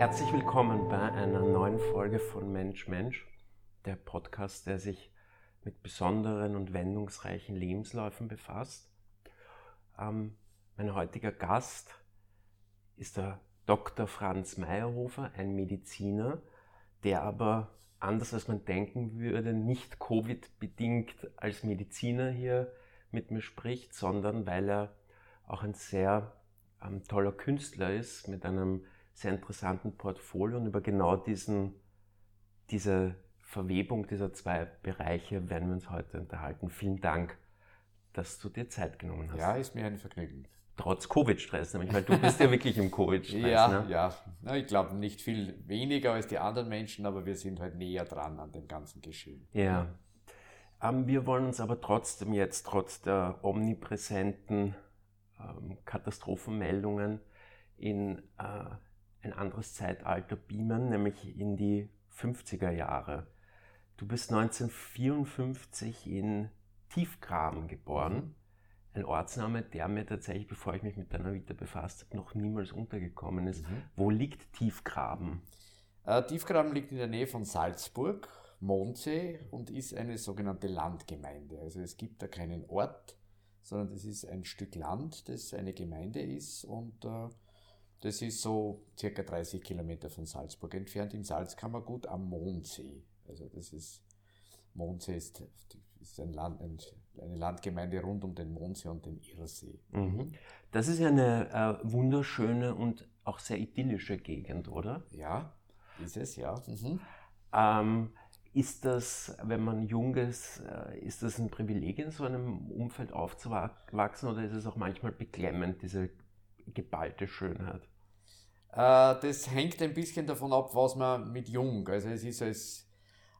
Herzlich willkommen bei einer neuen Folge von Mensch Mensch, der Podcast, der sich mit besonderen und wendungsreichen Lebensläufen befasst. Ähm, mein heutiger Gast ist der Dr. Franz Meyerhofer, ein Mediziner, der aber anders als man denken würde, nicht Covid-bedingt als Mediziner hier mit mir spricht, sondern weil er auch ein sehr ähm, toller Künstler ist mit einem sehr interessanten Portfolio und über genau diesen, diese Verwebung dieser zwei Bereiche werden wir uns heute unterhalten. Vielen Dank, dass du dir Zeit genommen hast. Ja, ist mir ein Vergnügen. Trotz Covid-Stress, nämlich, weil du bist ja wirklich im Covid-Stress. ja, ne? ja. Na, ich glaube nicht viel weniger als die anderen Menschen, aber wir sind halt näher dran an dem ganzen Geschehen. Ja. Ähm, wir wollen uns aber trotzdem jetzt, trotz der omnipräsenten ähm, Katastrophenmeldungen, in äh, ein anderes Zeitalter beamen, nämlich in die 50er Jahre. Du bist 1954 in Tiefgraben geboren. Mhm. Ein Ortsname, der mir tatsächlich, bevor ich mich mit deiner Vita befasst habe, noch niemals untergekommen ist. Mhm. Wo liegt Tiefgraben? Äh, Tiefgraben liegt in der Nähe von Salzburg, Mondsee und ist eine sogenannte Landgemeinde. Also es gibt da keinen Ort, sondern das ist ein Stück Land, das eine Gemeinde ist und äh, das ist so circa 30 Kilometer von Salzburg entfernt im Salzkammergut am Mondsee. Also das ist, Mondsee ist, ist ein Land, ein, eine Landgemeinde rund um den Mondsee und den Irrsee. Mhm. Das ist ja eine äh, wunderschöne und auch sehr idyllische Gegend, oder? Ja, ist es, ja. Mhm. Ähm, ist das, wenn man jung ist, äh, ist das ein Privileg, in so einem Umfeld aufzuwachsen oder ist es auch manchmal beklemmend, diese geballte Schönheit? Äh, das hängt ein bisschen davon ab, was man mit jung, also es ist als,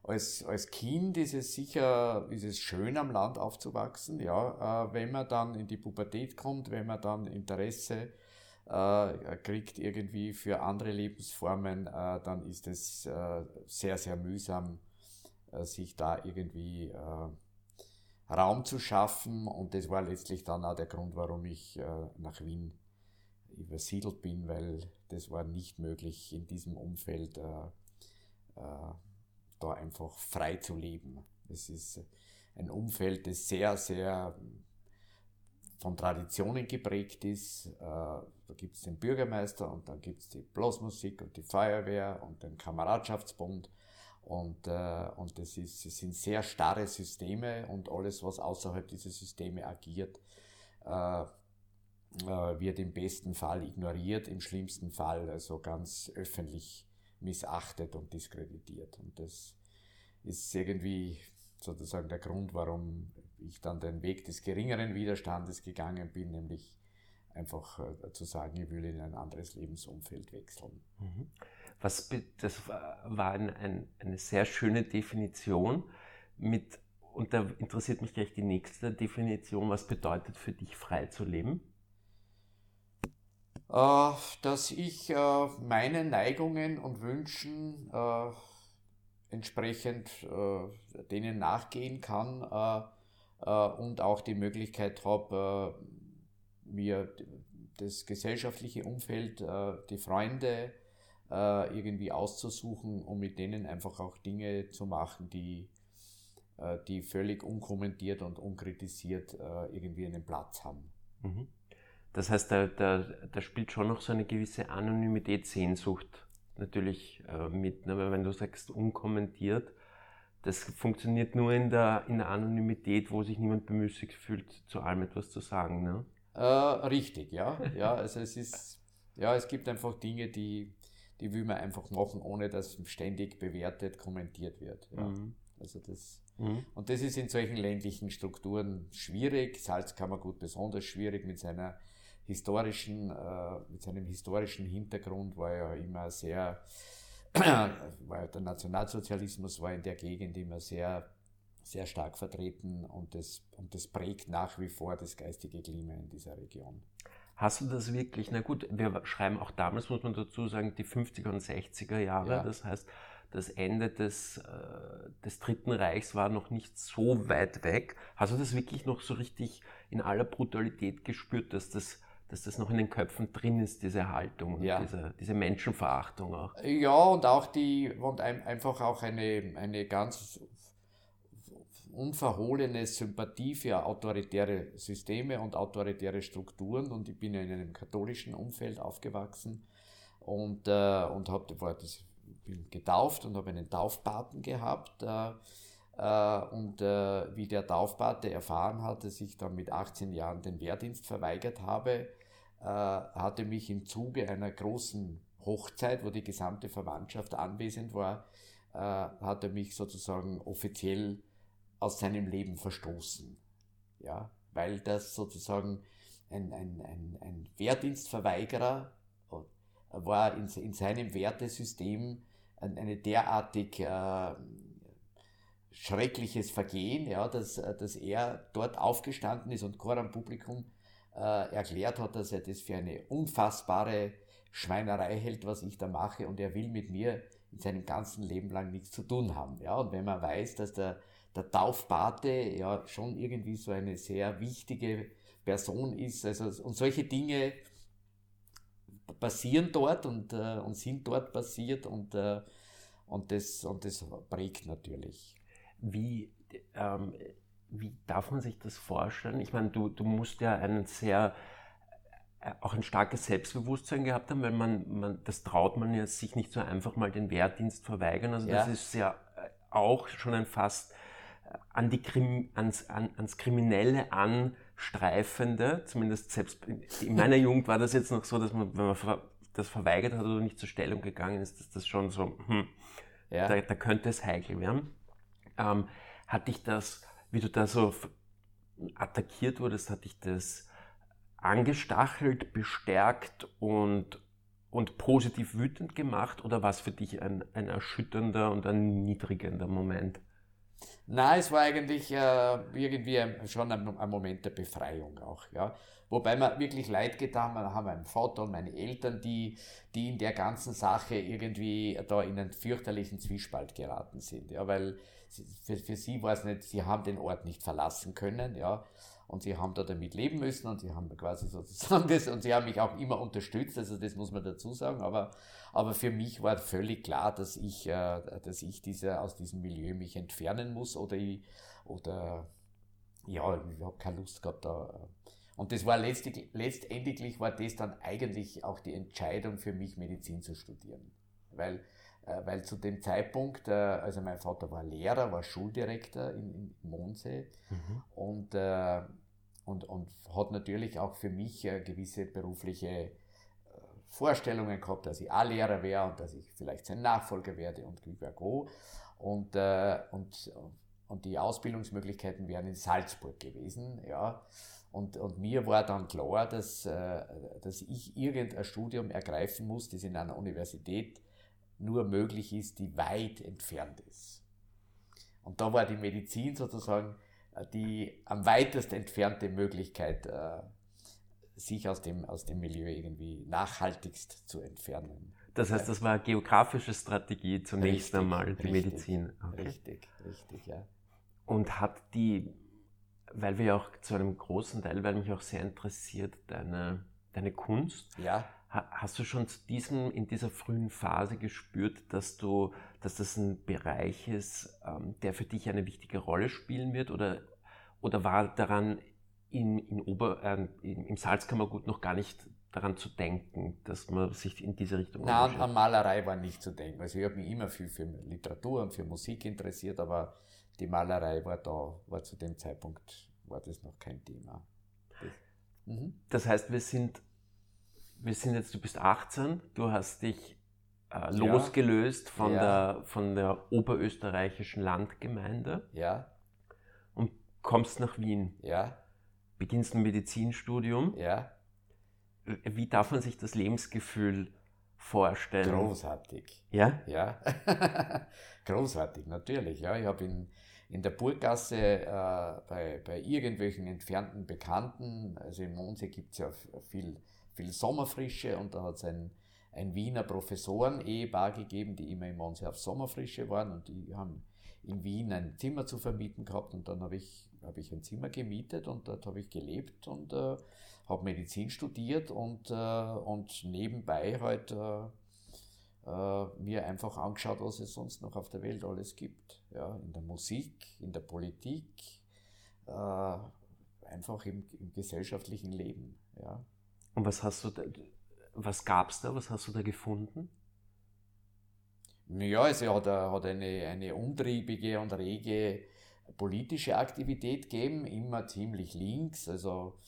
als, als Kind ist es sicher, ist es schön am Land aufzuwachsen, ja, äh, wenn man dann in die Pubertät kommt, wenn man dann Interesse äh, kriegt irgendwie für andere Lebensformen, dann ist es sehr, sehr mühsam, sich da irgendwie Raum zu schaffen. Und das war letztlich dann auch der Grund, warum ich nach Wien übersiedelt bin, weil das war nicht möglich in diesem Umfeld äh, äh, da einfach frei zu leben. Es ist ein Umfeld, das sehr, sehr von Traditionen geprägt ist. Äh, da gibt es den Bürgermeister und dann gibt es die Blasmusik und die Feuerwehr und den Kameradschaftsbund. Und, und das, ist, das sind sehr starre Systeme und alles, was außerhalb dieser Systeme agiert, wird im besten Fall ignoriert, im schlimmsten Fall also ganz öffentlich missachtet und diskreditiert. Und das ist irgendwie sozusagen der Grund, warum ich dann den Weg des geringeren Widerstandes gegangen bin, nämlich einfach äh, zu sagen, ich will in ein anderes Lebensumfeld wechseln. Mhm. Was, das war ein, ein, eine sehr schöne Definition mit, und da interessiert mich gleich die nächste Definition, was bedeutet für dich frei zu leben? Äh, dass ich äh, meinen Neigungen und Wünschen äh, entsprechend denen nachgehen kann und auch die Möglichkeit habe, mir das gesellschaftliche Umfeld, die Freunde irgendwie auszusuchen, um mit denen einfach auch Dinge zu machen, die, die völlig unkommentiert und unkritisiert irgendwie einen Platz haben. Mhm. Das heißt, da, da, da spielt schon noch so eine gewisse Anonymität, Sehnsucht natürlich äh, mit. Ne? Weil wenn du sagst unkommentiert, das funktioniert nur in der, in der Anonymität, wo sich niemand bemüßigt fühlt, zu allem etwas zu sagen. Ne? Äh, richtig, ja. ja also es ist, ja, es gibt einfach Dinge, die, die will man einfach machen, ohne dass ständig bewertet, kommentiert wird. Ja. Mhm. Also das, mhm. Und das ist in solchen ländlichen Strukturen schwierig. Salzkammergut besonders schwierig mit seiner historischen, äh, mit seinem historischen Hintergrund war er immer sehr, war der Nationalsozialismus war in der Gegend immer sehr, sehr stark vertreten und das, und das prägt nach wie vor das geistige Klima in dieser Region. Hast du das wirklich, na gut, wir schreiben auch damals, muss man dazu sagen, die 50er und 60er Jahre, ja. das heißt, das Ende des, äh, des Dritten Reichs war noch nicht so weit weg. Hast du das wirklich noch so richtig in aller Brutalität gespürt, dass das dass das noch in den Köpfen drin ist, diese Haltung und Ja. diese, diese Menschenverachtung auch. Ja, und auch die, und ein, einfach auch eine, eine ganz unverhohlene Sympathie für autoritäre Systeme und autoritäre Strukturen. Und ich bin ja in einem katholischen Umfeld aufgewachsen und, äh, und hab, war das, bin getauft und habe einen Taufpaten gehabt. Äh, äh, und äh, wie der Taufpate erfahren hat, dass ich dann mit 18 Jahren den Wehrdienst verweigert habe, hatte mich im Zuge einer großen Hochzeit, wo die gesamte Verwandtschaft anwesend war, äh, hat er mich sozusagen offiziell aus seinem Leben verstoßen. Ja, weil das sozusagen ein, ein, ein, ein Wehrdienstverweigerer äh, war in, in seinem Wertesystem ein- eine derartig äh, schreckliches Vergehen, ja, dass, äh, dass er dort aufgestanden ist und vor am Publikum äh, erklärt hat, dass er das für eine unfassbare Schweinerei hält, was ich da mache und er will mit mir in seinem ganzen Leben lang nichts zu tun haben. Ja, und wenn man weiß, dass der, der Taufpate ja schon irgendwie so eine sehr wichtige Person ist, also und solche Dinge passieren dort und, äh, und sind dort passiert und, äh, und, das, und das prägt natürlich. Wie, ähm, wie darf man sich das vorstellen? Ich meine, du, du musst ja einen sehr, äh, auch ein starkes Selbstbewusstsein gehabt haben, weil man, man, das traut man ja sich nicht so einfach mal den Wehrdienst verweigern. Also das Ja. ist ja äh, auch schon ein fast äh, an die Krim, ans, an, ans Kriminelle anstreifende, zumindest selbst in- in meiner Jugend war das jetzt noch so, dass man, wenn man das verweigert hat oder nicht zur Stellung gegangen ist, dass das schon so, hm, Ja. da, da könnte es heikel werden. Ähm, hat dich das, wie du da so attackiert wurdest, hat dich das angestachelt, bestärkt und, und positiv wütend gemacht oder war es für dich ein, ein erschütternder und ein niedrigender Moment? Nein, es war eigentlich äh, irgendwie schon ein, ein Moment der Befreiung auch, ja. Wobei mir wirklich leid getan hat, haben meinen Vater und meine Eltern, die, die in der ganzen Sache irgendwie da in einen fürchterlichen Zwiespalt geraten sind, ja, weil für, für sie war es nicht, sie haben den Ort nicht verlassen können, ja, und sie haben da damit leben müssen und sie haben quasi sozusagen das, und sie haben mich auch immer unterstützt, also das muss man dazu sagen, aber, aber für mich war völlig klar, dass ich, äh, dass ich diese, aus diesem Milieu mich entfernen muss oder ich, oder ja, ich habe keine Lust gehabt da. Und das war letztlich, letztendlich war das dann eigentlich auch die Entscheidung für mich, Medizin zu studieren. Weil, weil zu dem Zeitpunkt, äh, also mein Vater war Lehrer, war Schuldirektor in, in Mondsee und, äh, und, und hat natürlich auch für mich äh, gewisse berufliche äh, Vorstellungen gehabt, dass ich auch Lehrer wäre und dass ich vielleicht sein Nachfolger werde und go. Und, äh, und, und die Ausbildungsmöglichkeiten wären in Salzburg gewesen. Ja. Und, und mir war dann klar, dass, äh, dass ich irgendein Studium ergreifen muss, das in einer Universität nur möglich ist, die weit entfernt ist. Und da war die Medizin sozusagen äh, die am weitest entfernte Möglichkeit, äh, sich aus dem, aus dem Milieu irgendwie nachhaltigst zu entfernen. Das heißt, das war eine geografische Strategie zunächst Richtig, einmal, die richtig, Medizin. Okay. Richtig, richtig, ja. Und hat die, weil wir ja auch zu einem großen Teil, weil mich auch sehr interessiert, deine, deine Kunst, Ja, hast du schon zu diesem, in dieser frühen Phase gespürt, dass du, dass das ein Bereich ist, ähm, der für dich eine wichtige Rolle spielen wird? Oder, oder war daran in, in Ober, äh, im Salzkammergut noch gar nicht daran zu denken, dass man sich in diese Richtung Nein, an, an Malerei war nicht zu denken. Also ich habe mich immer viel für Literatur und für Musik interessiert, aber die Malerei war da, war zu dem Zeitpunkt, war das noch kein Thema. Das, mhm. Das heißt, wir sind, wir sind jetzt, du bist 18, du hast dich äh, losgelöst von, Ja. der, von der oberösterreichischen Landgemeinde Ja, und kommst nach Wien, ja, beginnst ein Medizinstudium. ja, Wie darf man sich das Lebensgefühl vorstellen? großartig. Ja? Ja, großartig, natürlich. Ja, ich habe in, in der Burggasse äh, bei, bei irgendwelchen entfernten Bekannten, also in Mondsee gibt es ja viel, viel Sommerfrische und da hat es ein, ein Wiener Professoren-Ehepaar gegeben, die immer im Monse auf Sommerfrische waren und die haben in Wien ein Zimmer zu vermieten gehabt und dann habe ich, hab ich ein Zimmer gemietet und dort habe ich gelebt und äh, habe Medizin studiert und, äh, und nebenbei halt äh, äh, mir einfach angeschaut, was es sonst noch auf der Welt alles gibt. Ja, in der Musik, in der Politik, äh, einfach im, im, gesellschaftlichen Leben. Ja. Und was hast du da, was gab es da, was hast du da gefunden? Ja, also er hat, hat eine, eine umtriebige und rege politische Aktivität gegeben, immer ziemlich links, also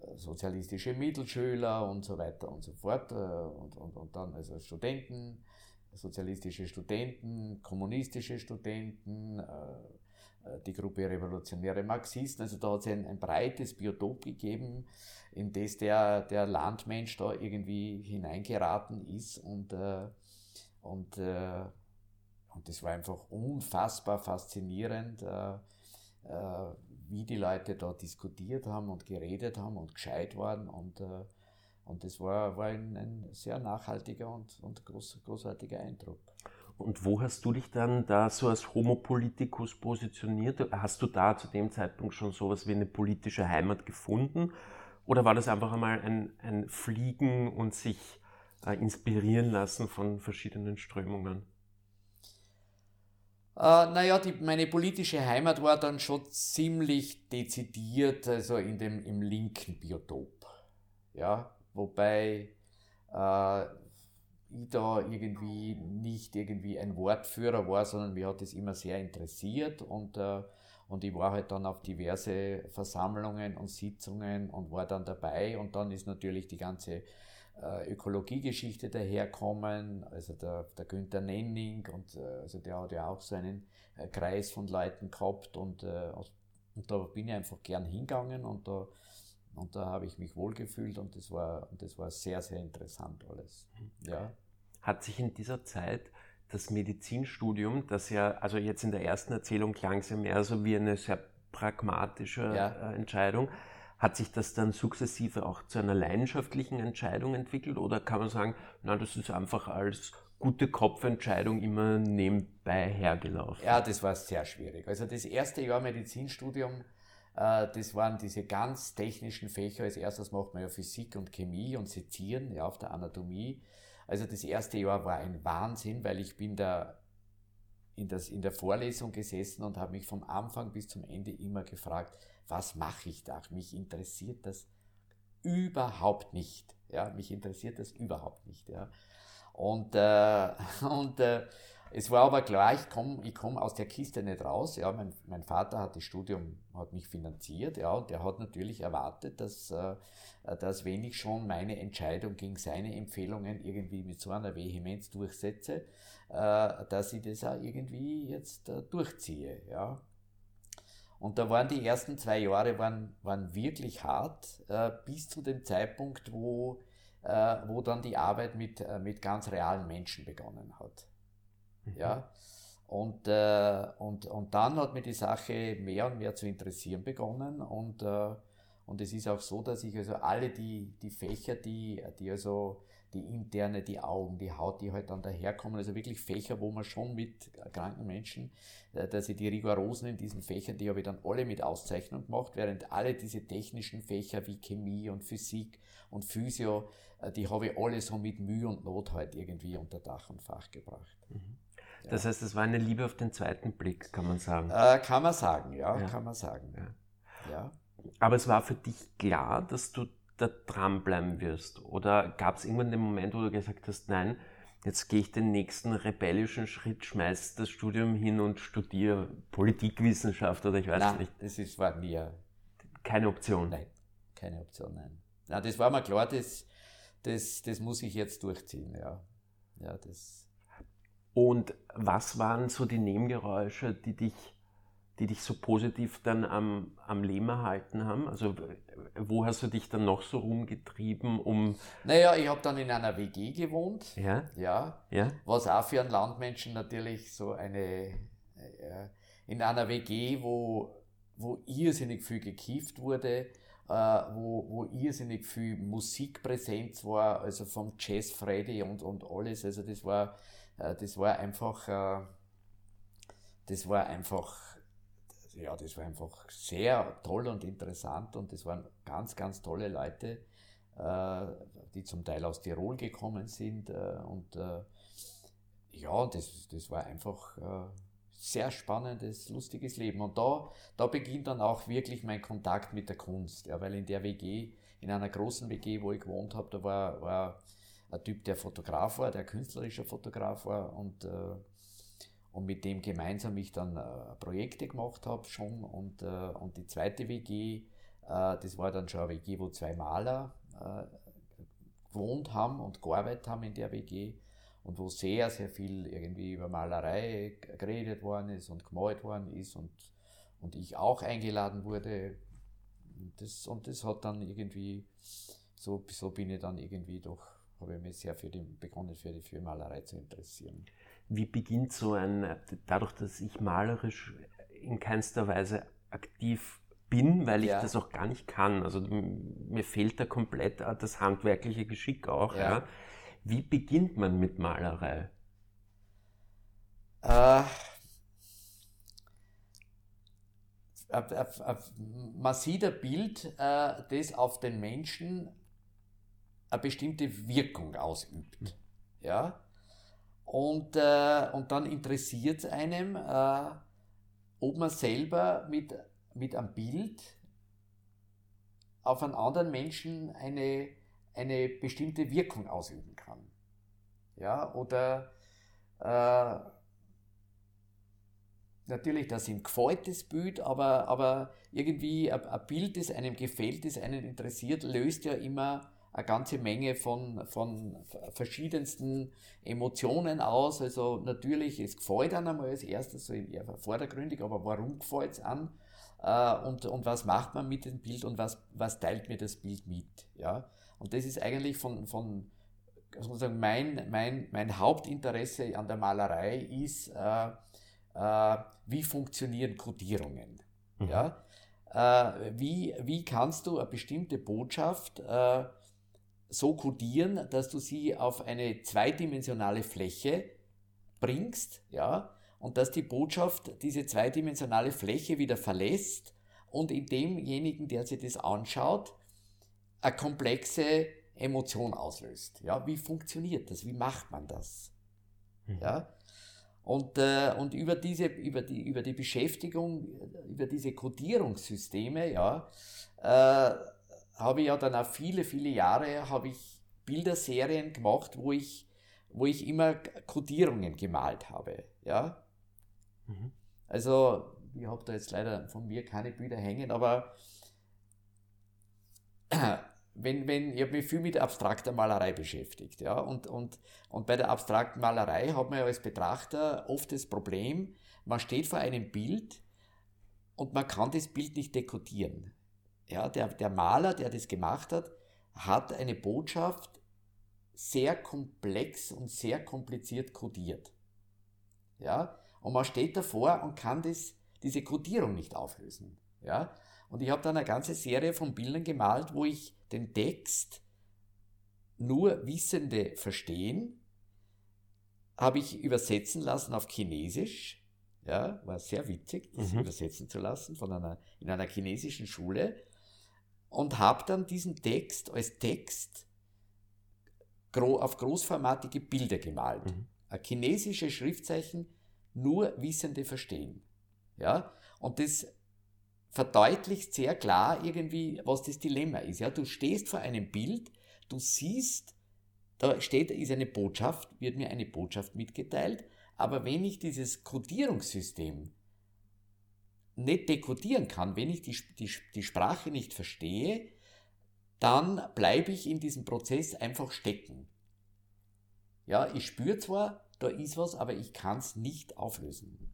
äh, sozialistische Mittelschüler und so weiter und so fort. Äh, und, und, und dann also Studenten, sozialistische Studenten, kommunistische Studenten, äh, die Gruppe Revolutionäre Marxisten. Also da hat es ein, ein breites Biotop gegeben, in das der, der Landmensch da irgendwie hineingeraten ist und und, äh, und das war einfach unfassbar faszinierend, äh, äh, wie die Leute da diskutiert haben und geredet haben und gescheit waren. Und, äh, und das war, war ein, ein sehr nachhaltiger und, und groß, großartiger Eindruck. Und wo hast du dich dann da so als Homo politicus positioniert? Hast du da zu dem Zeitpunkt schon sowas wie eine politische Heimat gefunden? Oder war das einfach einmal ein, ein Fliegen und sich äh, inspirieren lassen von verschiedenen Strömungen? Äh, naja, meine politische Heimat war dann schon ziemlich dezidiert, also in dem, im linken Biotop. Ja, wobei äh, ich da irgendwie nicht irgendwie ein Wortführer war, sondern mir hat es immer sehr interessiert und, äh, und ich war halt dann auf diverse Versammlungen und Sitzungen und war dann dabei und dann ist natürlich die ganze äh, Ökologiegeschichte daherkommen, also der, der Günther Nenning und äh, also der hat ja auch so einen äh, Kreis von Leuten gehabt und, und da bin ich einfach gern hingegangen und da, und da habe ich mich wohlgefühlt und das war, und das war sehr, sehr interessant alles. Ja. Hat sich in dieser Zeit das Medizinstudium, das ja, also jetzt in der ersten Erzählung klang es ja mehr so wie eine sehr pragmatische ja. Entscheidung, hat sich das dann sukzessive auch zu einer leidenschaftlichen Entscheidung entwickelt oder kann man sagen, na, das ist einfach als gute Kopfentscheidung immer nebenbei hergelaufen? Ja, das war sehr schwierig. Also das erste Jahr Medizinstudium, äh, das waren diese ganz technischen Fächer. Als erstes macht man ja Physik und Chemie und Sezieren ja, auf der Anatomie. Also das erste Jahr war ein Wahnsinn, weil ich bin da in, das, in der Vorlesung gesessen und habe mich vom Anfang bis zum Ende immer gefragt, was mache ich da? Mich interessiert das überhaupt nicht. Ja, mich interessiert das überhaupt nicht. Ja. Und, äh, und äh, es war aber klar, ich komme ich komm aus der Kiste nicht raus. Ja, mein, mein Vater hat das Studium, hat mich finanziert, ja, und der hat natürlich erwartet, dass, äh, dass wenn ich schon meine Entscheidung gegen seine Empfehlungen irgendwie mit so einer Vehemenz durchsetze, äh, dass ich das auch irgendwie jetzt äh, durchziehe. Ja. Und da waren die ersten zwei Jahre waren, waren wirklich hart, bis zu dem Zeitpunkt, wo, wo dann die Arbeit mit, mit ganz realen Menschen begonnen hat. Mhm. Ja? Und, äh, und, und dann hat mir die Sache mehr und mehr zu interessieren begonnen. Und, äh, und es ist auch so, dass ich also alle die, die Fächer, die, die also die interne, die Augen, die Haut, die halt dann daherkommen. Also wirklich Fächer, wo man schon mit kranken Menschen, äh, dass ich die Rigorosen in diesen Fächern, die habe ich dann alle mit Auszeichnung gemacht, während alle diese technischen Fächer wie Chemie und Physik und Physio, äh, die habe ich alle so mit Mühe und Not halt irgendwie unter Dach und Fach gebracht. Mhm. Das heißt, es war eine Liebe auf den zweiten Blick, kann man sagen. Äh, kann man sagen, ja, ja. kann man sagen. Ja. ja. Aber es war für dich klar, dass du da dranbleiben wirst? Oder gab es irgendwann den Moment, wo du gesagt hast, nein, jetzt gehe ich den nächsten rebellischen Schritt, schmeiß das Studium hin und studiere Politikwissenschaft oder ich weiß nein, nicht. das ist, war mir keine Option. Nein, keine Option, nein. Na, das war mir klar, das, das, das muss ich jetzt durchziehen, ja. Ja, das. Und was waren so die Nebengeräusche, die dich die dich so positiv dann am, am Leben erhalten haben? Also wo hast du dich dann noch so rumgetrieben, um... Naja, ich habe dann in einer WG gewohnt. Ja? Ja. ja. Was auch für einen Landmenschen natürlich so eine... Äh, in einer WG, wo, wo irrsinnig viel gekifft wurde wo, wo irrsinnig viel Musikpräsenz war, also vom Jazz Freddy und, und alles. Also das war, das war einfach, das war einfach, ja, das war einfach sehr toll und interessant und das waren ganz, ganz tolle Leute, die zum Teil aus Tirol gekommen sind und ja, das, das war einfach äh, sehr spannendes, lustiges Leben. Und da, da beginnt dann auch wirklich mein Kontakt mit der Kunst, ja, weil in der WG, in einer großen WG, wo ich gewohnt habe, da war, war ein Typ, der Fotograf war, der künstlerischer Fotograf war und, äh, und mit dem gemeinsam ich dann äh, Projekte gemacht habe schon und, äh, und die zweite WG, äh, das war dann schon eine WG, wo zwei Maler äh, gewohnt haben und gearbeitet haben in der WG und wo sehr, sehr viel irgendwie über Malerei geredet worden ist und gemalt worden ist und, und ich auch eingeladen wurde. Und das, und das hat dann irgendwie, so, so bin ich dann irgendwie doch, habe ich mich sehr für die, begonnen für die für Malerei zu interessieren. Wie beginnt so ein, dadurch, dass ich malerisch in keinster Weise aktiv bin, weil ich ja. das auch gar nicht kann. Also mir fehlt da komplett das handwerkliche Geschick auch. Ja. ja. Wie beginnt man mit Malerei? Äh, man sieht ein Bild, äh, das auf den Menschen eine bestimmte Wirkung ausübt. Hm. Ja? Und, äh, und dann interessiert es einem, äh, ob man selber mit, mit einem Bild auf einen anderen Menschen eine eine bestimmte Wirkung ausüben kann. Ja, oder äh, natürlich, das sind gefällt Bild, aber, aber irgendwie ein, ein, Bild, das einem gefällt, das einen interessiert, löst ja immer eine ganze Menge von, von verschiedensten Emotionen aus. Also natürlich, es gefällt einem einmal als erstes, so eher vordergründig, aber warum gefällt es an? Äh, und, und was macht man mit dem Bild und was, was teilt mir das Bild mit? Ja? Und das ist eigentlich von, von sozusagen mein, mein, mein Hauptinteresse an der Malerei ist, äh, äh, wie funktionieren Kodierungen. Mhm. Ja? Äh, wie, wie kannst du eine bestimmte Botschaft äh, so kodieren, dass du sie auf eine zweidimensionale Fläche bringst, ja, und dass die Botschaft diese zweidimensionale Fläche wieder verlässt und in demjenigen, der sich das anschaut, eine komplexe Emotion auslöst. Ja, wie funktioniert das? Wie macht man das? Mhm. Ja, und, äh, und über, diese, über, die, über die Beschäftigung, über diese Codierungssysteme, ja, äh, habe ich ja dann auch viele, viele Jahre habe ich Bilderserien gemacht, wo ich, wo ich immer Codierungen gemalt habe. Ja? Mhm. Also, ich habe da jetzt leider von mir keine Bilder hängen, aber wenn, wenn, ich habe mich viel mit abstrakter Malerei beschäftigt. Ja? Und, und, und bei der abstrakten Malerei hat man ja als Betrachter oft das Problem, man steht vor einem Bild und man kann das Bild nicht dekodieren. Ja, der, der Maler, der das gemacht hat, hat eine Botschaft sehr komplex und sehr kompliziert kodiert. Ja, und man steht davor und kann das, diese Kodierung nicht auflösen. Ja, und ich habe dann eine ganze Serie von Bildern gemalt, wo ich den Text nur Wissende verstehen, habe ich übersetzen lassen auf Chinesisch. Ja, war sehr witzig, das mhm. übersetzen zu lassen von einer, in einer chinesischen Schule. Und habe dann diesen Text als Text auf großformatige Bilder gemalt. Mhm. Ein chinesisches Schriftzeichen nur Wissende verstehen. Ja, und das verdeutlicht sehr klar irgendwie, was das Dilemma ist. Ja, du stehst vor einem Bild, du siehst, da steht, ist eine Botschaft, wird mir eine Botschaft mitgeteilt, aber wenn ich dieses Codierungssystem nicht dekodieren kann, wenn ich die, die, die Sprache nicht verstehe, dann bleibe ich in diesem Prozess einfach stecken. Ja, ich spüre zwar, da ist was, aber ich kann es nicht auflösen.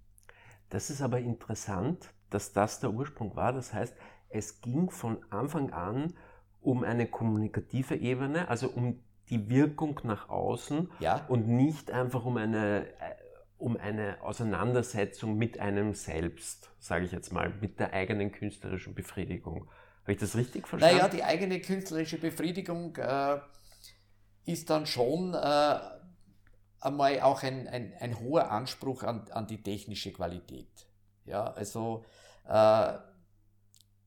Das ist aber interessant, dass das der Ursprung war. Das heißt, es ging von Anfang an um eine kommunikative Ebene, also um die Wirkung nach außen ja. und nicht einfach um eine, äh, um eine Auseinandersetzung mit einem selbst, sage ich jetzt mal, mit der eigenen künstlerischen Befriedigung. Habe ich das richtig verstanden? Naja, die eigene künstlerische Befriedigung äh, ist dann schon äh, einmal auch ein, ein, ein hoher Anspruch an, an die technische Qualität. Ja, also äh,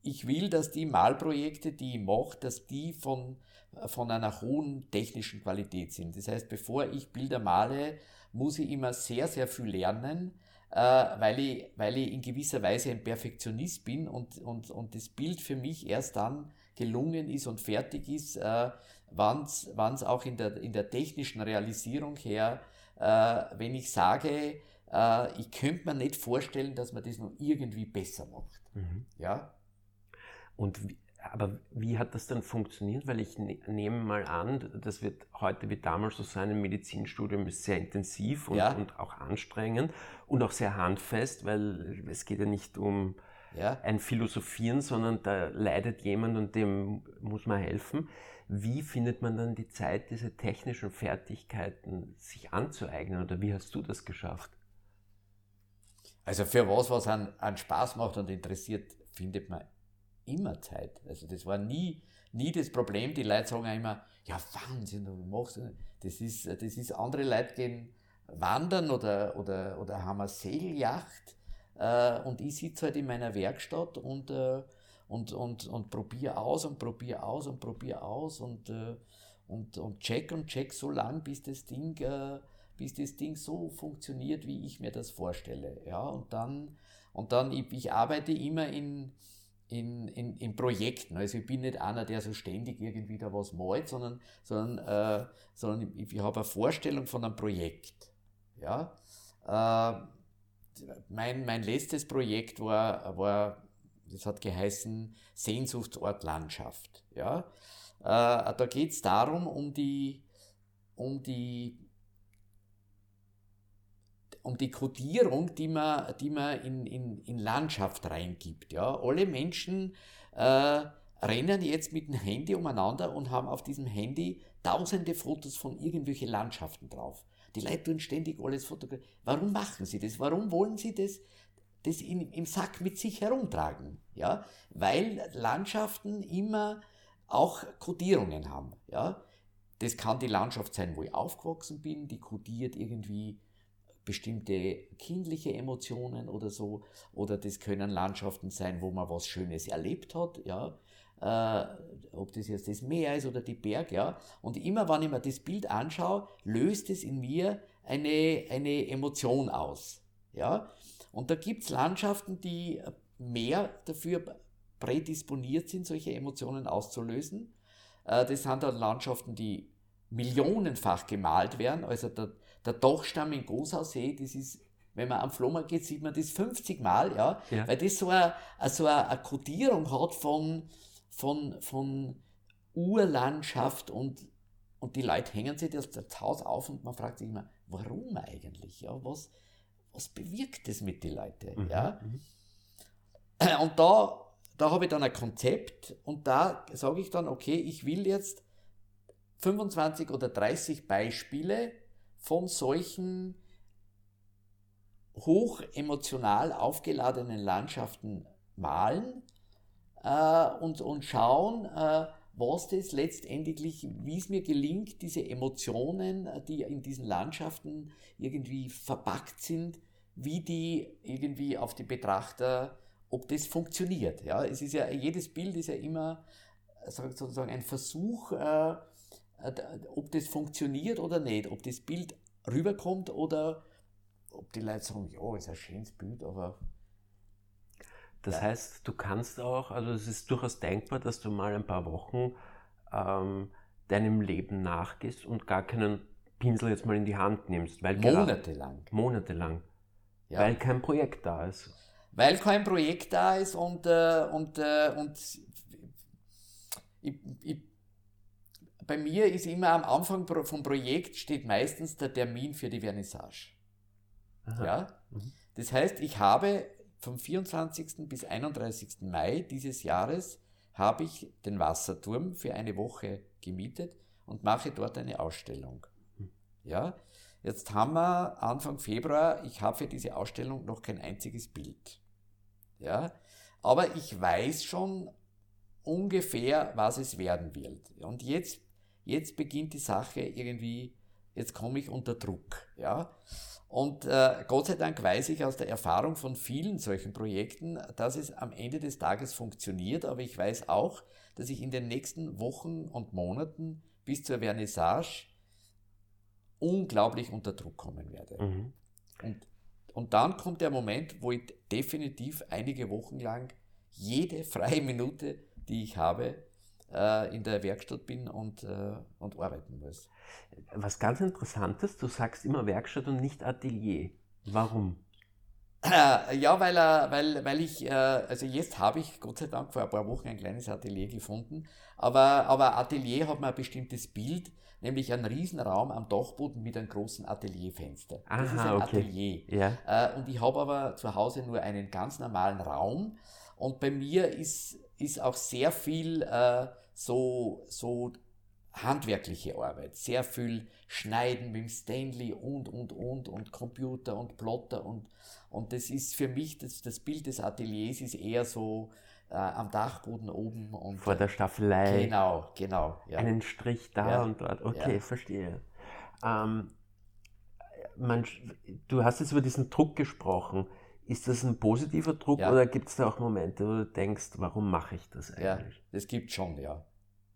ich will, dass die Malprojekte, die ich mache, dass die von, von einer hohen technischen Qualität sind. Das heißt, bevor ich Bilder male, muss ich immer sehr, sehr viel lernen, äh, weil, ich, weil ich in gewisser Weise ein Perfektionist bin und, und, und das Bild für mich erst dann gelungen ist und fertig ist, äh, wann es auch in der, in der technischen Realisierung her, äh, wenn ich sage, äh, ich könnte mir nicht vorstellen, dass man das noch irgendwie besser macht. Mhm. Ja? Und aber wie hat das dann funktioniert? Weil ich ne, nehme mal an, das wird heute wie damals so sein, ein Medizinstudium ist sehr intensiv und, ja. und auch anstrengend und auch sehr handfest, weil es geht ja nicht um ja. ein Philosophieren, sondern da leidet jemand und dem muss man helfen. Wie findet man dann die Zeit, diese technischen Fertigkeiten sich anzueignen oder wie hast du das geschafft? Also für was, was einen, einen Spaß macht und interessiert, findet man immer Zeit. Also das war nie, nie das Problem. Die Leute sagen immer, ja Wahnsinn, du machst das ist, das ist andere Leute gehen wandern oder, oder, oder haben eine Segelyacht äh, und ich sitze halt in meiner Werkstatt und, äh, und, und, und probiere aus und probiere aus und probiere aus und, äh, und, und check und check so lang, bis das Ding, äh, bis das Ding so funktioniert, wie ich mir das vorstelle. Ja, und dann, und dann ich, ich arbeite immer in, in, in, in Projekten. Also ich bin nicht einer, der so ständig irgendwie da was malt, sondern, sondern, äh, sondern ich, ich habe eine Vorstellung von einem Projekt. Ja? Äh, mein, mein letztes Projekt war, war, das hat geheißen Sehnsuchtsort Landschaft. Ja? Äh, da geht es darum, um die, um die um die Kodierung, die man, die man in, in, in Landschaft reingibt. Ja? Alle Menschen äh, rennen jetzt mit dem Handy umeinander und haben auf diesem Handy tausende Fotos von irgendwelchen Landschaften drauf. Die Leute tun ständig alles fotografieren. Warum machen sie das? Warum wollen sie das, das in, im Sack mit sich herumtragen? Ja? Weil Landschaften immer auch Kodierungen haben. Ja? Das kann die Landschaft sein, wo ich aufgewachsen bin, die kodiert irgendwie bestimmte kindliche Emotionen oder so, oder das können Landschaften sein, wo man was Schönes erlebt hat, ja, äh, ob das jetzt das Meer ist oder die Berge, ja, und immer wenn ich mir das Bild anschaue, löst es in mir eine, eine Emotion aus, ja, und da gibt es Landschaften, die mehr dafür prädisponiert sind, solche Emotionen auszulösen. Äh, das sind dann Landschaften, die millionenfach gemalt werden, also der, der Dachstamm in Großaussee, das ist, wenn man am Flohmarkt geht, sieht man das 50 Mal, ja, ja. weil das so eine, so eine Kodierung hat von, von, von Urlandschaft und, und die Leute hängen sich das, das Haus auf und man fragt sich immer, warum eigentlich, ja, was, was bewirkt das mit den Leuten, mhm. ja. Mhm. Und da, da habe ich dann ein Konzept und da sage ich dann, okay, ich will jetzt 25 oder 30 Beispiele von solchen hoch emotional aufgeladenen Landschaften malen äh, und, und schauen, äh, was das letztendlich, wie es mir gelingt, diese Emotionen, die in diesen Landschaften irgendwie verpackt sind, wie die irgendwie auf die Betrachter, ob das funktioniert. Ja, es ist ja, jedes Bild ist ja immer sozusagen ein Versuch, äh, äh, ob das funktioniert oder nicht, ob das Bild rüberkommt oder ob die Leute sagen, ja, ist ein schönes Bild, aber. Das heißt, du kannst auch, also es ist durchaus denkbar, dass du mal ein paar Wochen ähm, deinem Leben nachgehst und gar keinen Pinsel jetzt mal in die Hand nimmst. Weil monatelang. Monatelang. Ja. Weil kein Projekt da ist. Weil kein Projekt da ist und, äh, und, äh, und ich, ich bei mir ist immer am Anfang vom Projekt steht meistens der Termin für die Vernissage. Aha. Ja? Mhm. Das heißt, ich habe vom 24. bis 31. Mai dieses Jahres habe ich den Wasserturm für eine Woche gemietet und mache dort eine Ausstellung. Mhm. Ja? Jetzt haben wir Anfang Februar, ich habe für diese Ausstellung noch kein einziges Bild. Ja? Aber ich weiß schon ungefähr, was es werden wird. Und jetzt, jetzt beginnt die Sache irgendwie, jetzt komme ich unter Druck. Ja? Und äh, Gott sei Dank weiß ich aus der Erfahrung von vielen solchen Projekten, dass es am Ende des Tages funktioniert, aber ich weiß auch, dass ich in den nächsten Wochen und Monaten bis zur Vernissage unglaublich unter Druck kommen werde. Mhm. Und, und dann kommt der Moment, wo ich definitiv einige Wochen lang jede freie Minute, die ich habe, äh, in der Werkstatt bin und, äh, und arbeiten muss. Was ganz Interessantes, du sagst immer Werkstatt und nicht Atelier. Warum? Äh, ja, weil, weil, weil ich, also jetzt habe ich Gott sei Dank vor ein paar Wochen ein kleines Atelier gefunden, aber, aber Atelier hat mir ein bestimmtes Bild, nämlich einen Riesenraum am Dachboden mit einem großen Atelierfenster. Das Aha, ist ein okay. Atelier. Ja. Und ich habe aber zu Hause nur einen ganz normalen Raum und bei mir ist, ist auch sehr viel äh, so, so handwerkliche Arbeit, sehr viel Schneiden mit dem Stanley und, und, und, und Computer und Plotter und, und das ist für mich, das, das Bild des Ateliers ist eher so äh, am Dachboden oben. Und, Vor der Staffelei. Genau, genau. Ja. Einen Strich da ja. und dort, okay, ja. verstehe. Ähm, man, du hast jetzt über diesen Druck gesprochen. Ist das ein positiver Druck ja. oder gibt es da auch Momente, wo du denkst, warum mache ich das eigentlich? Ja, das gibt schon, ja.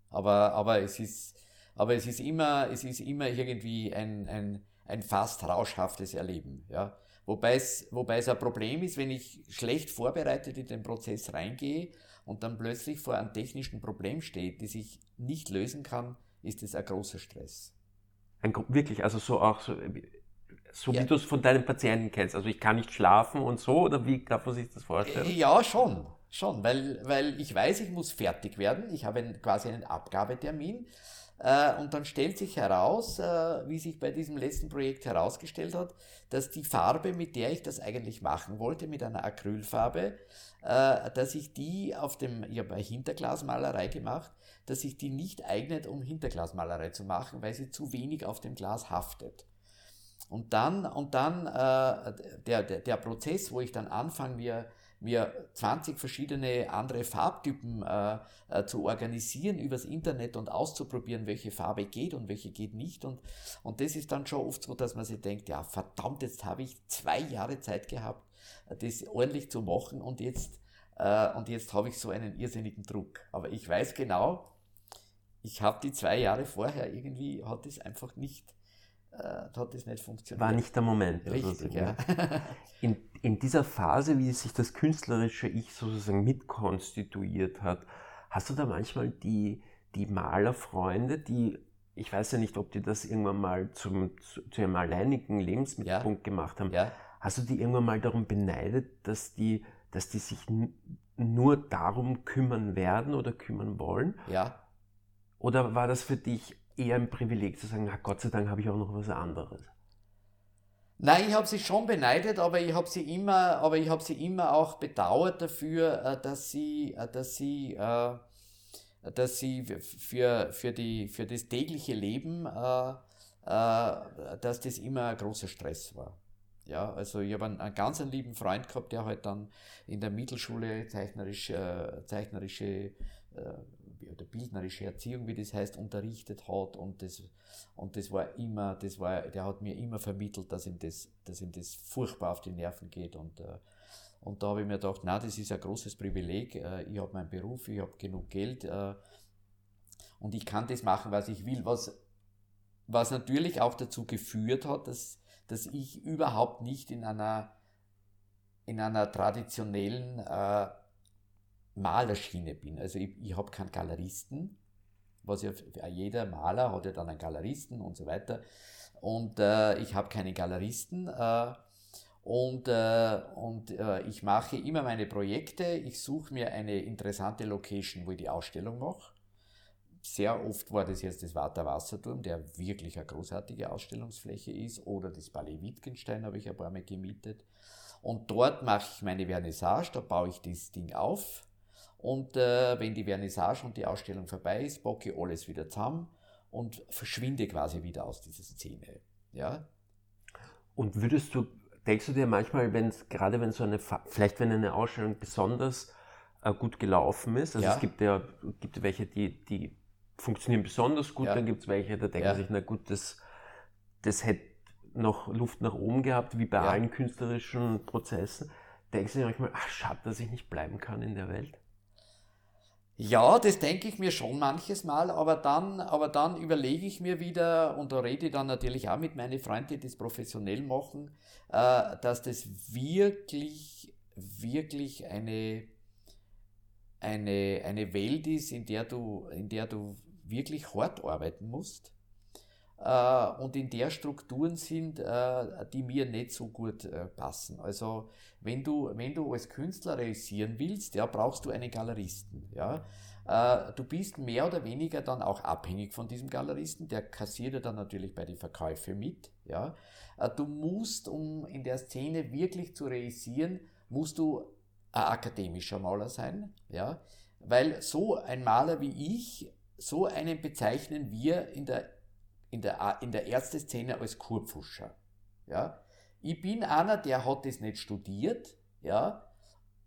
Aber, aber, es, ist, aber es, ist immer, es ist immer irgendwie ein, ein, ein fast rauschhaftes Erleben. Ja. Wobei es, wobei es ein Problem ist, wenn ich schlecht vorbereitet in den Prozess reingehe und dann plötzlich vor einem technischen Problem steht, das ich nicht lösen kann, ist das ein großer Stress. Ein, wirklich, also so auch so, so ja. wie du es von deinen Patienten kennst. Also ich kann nicht schlafen und so, oder wie darf man sich das vorstellen? Ja, schon. Schon, weil, weil ich weiß, ich muss fertig werden. Ich habe einen, quasi einen Abgabetermin. Äh, und dann stellt sich heraus, äh, wie sich bei diesem letzten Projekt herausgestellt hat, dass die Farbe, mit der ich das eigentlich machen wollte, mit einer Acrylfarbe, äh, dass ich die auf dem, ich habe Hinterglasmalerei gemacht, dass sich die nicht eignet, um Hinterglasmalerei zu machen, weil sie zu wenig auf dem Glas haftet. Und dann, und dann äh, der, der, der Prozess, wo ich dann anfange, mir, mir 20 verschiedene andere Farbtypen äh, äh, zu organisieren übers Internet und auszuprobieren, welche Farbe geht und welche geht nicht. Und, und das ist dann schon oft so, dass man sich denkt, ja verdammt, jetzt habe ich zwei Jahre Zeit gehabt, das ordentlich zu machen und jetzt, äh, und jetzt habe ich so einen irrsinnigen Druck. Aber ich weiß genau, ich habe die zwei Jahre vorher irgendwie, hat es einfach nicht hat das nicht funktioniert. War nicht der Moment. Also Richtig, ja. In, in dieser Phase, wie sich das künstlerische Ich sozusagen mitkonstituiert hat, hast du da manchmal die, die Malerfreunde, die, ich weiß ja nicht, ob die das irgendwann mal zum, zu, zu ihrem alleinigen Lebensmittelpunkt ja. gemacht haben, ja. hast du die irgendwann mal darum beneidet, dass die, dass die sich nur darum kümmern werden oder kümmern wollen? Ja. Oder war das für dich eher ein Privileg zu sagen, na Gott sei Dank habe ich auch noch was anderes? Nein, ich habe sie schon beneidet, aber ich habe sie immer, aber ich habe sie immer auch bedauert dafür, äh, dass sie, äh, dass sie, äh, dass sie für, für, die, für das tägliche Leben, dass das immer ein großer Stress war. Ja, also ich habe einen, einen ganz einen lieben Freund gehabt, der halt dann in der Mittelschule zeichnerisch, zeichnerische oder bildnerische Erziehung, wie das heißt, unterrichtet hat und das, und das war immer, das war, der hat mir immer vermittelt, dass ihm das, dass ihm das furchtbar auf die Nerven geht und, äh, und da habe ich mir gedacht, na, das ist ein großes Privileg, äh, ich habe meinen Beruf, ich habe genug Geld äh, und ich kann das machen, was ich will, was, was natürlich auch dazu geführt hat, dass, dass ich überhaupt nicht in einer, in einer traditionellen äh, Malerschiene bin. Also ich, ich habe keinen Galeristen, was ja jeder Maler hat ja dann einen Galeristen und so weiter. Und äh, ich habe keine Galeristen. Äh, und, äh, und äh, ich mache immer meine Projekte. Ich suche mir eine interessante Location, wo ich die Ausstellung mache. Sehr oft war das jetzt das Water Wasserturm, der wirklich eine großartige Ausstellungsfläche ist, oder das Ballet Wittgenstein habe ich ein paar Mal gemietet. Und dort mache ich meine Vernissage, da baue ich das Ding auf und äh, wenn die Vernissage und die Ausstellung vorbei ist, bocke ich alles wieder zusammen und verschwinde quasi wieder aus dieser Szene. Ja? Und würdest du, denkst du dir manchmal, wenn es, gerade wenn so eine, vielleicht wenn eine Ausstellung besonders äh, gut gelaufen ist. Also Ja. es gibt ja gibt welche, die, die funktionieren besonders gut, Ja. dann gibt es welche, da denken Ja. sich, na gut, das, das hätte noch Luft nach oben gehabt, wie bei allen künstlerischen Prozessen. Denken sie manchmal, ach schade, dass ich nicht bleiben kann in der Welt. Ja, das denke ich mir schon manches Mal, aber dann, aber dann überlege ich mir wieder, und da rede ich dann natürlich auch mit meinen Freunden, die das professionell machen, äh, dass das wirklich, wirklich eine, eine, eine Welt ist, in der du, in der du wirklich hart arbeiten musst und in der Strukturen sind, äh, die mir nicht so gut äh, passen. Also wenn du, wenn du als Künstler realisieren willst, ja, brauchst du einen Galeristen. Ja? Äh, du bist mehr oder weniger dann auch abhängig von diesem Galeristen, der kassiert ja dann natürlich bei den Verkäufen mit. Ja? Äh, du musst, um in der Szene wirklich zu realisieren, musst du ein akademischer Maler sein, ja? weil so ein Maler wie ich, so einen bezeichnen wir in der, in der, in der Ärzteszene als Kurpfuscher. Ja? Ich bin einer, der hat das nicht studiert, ja,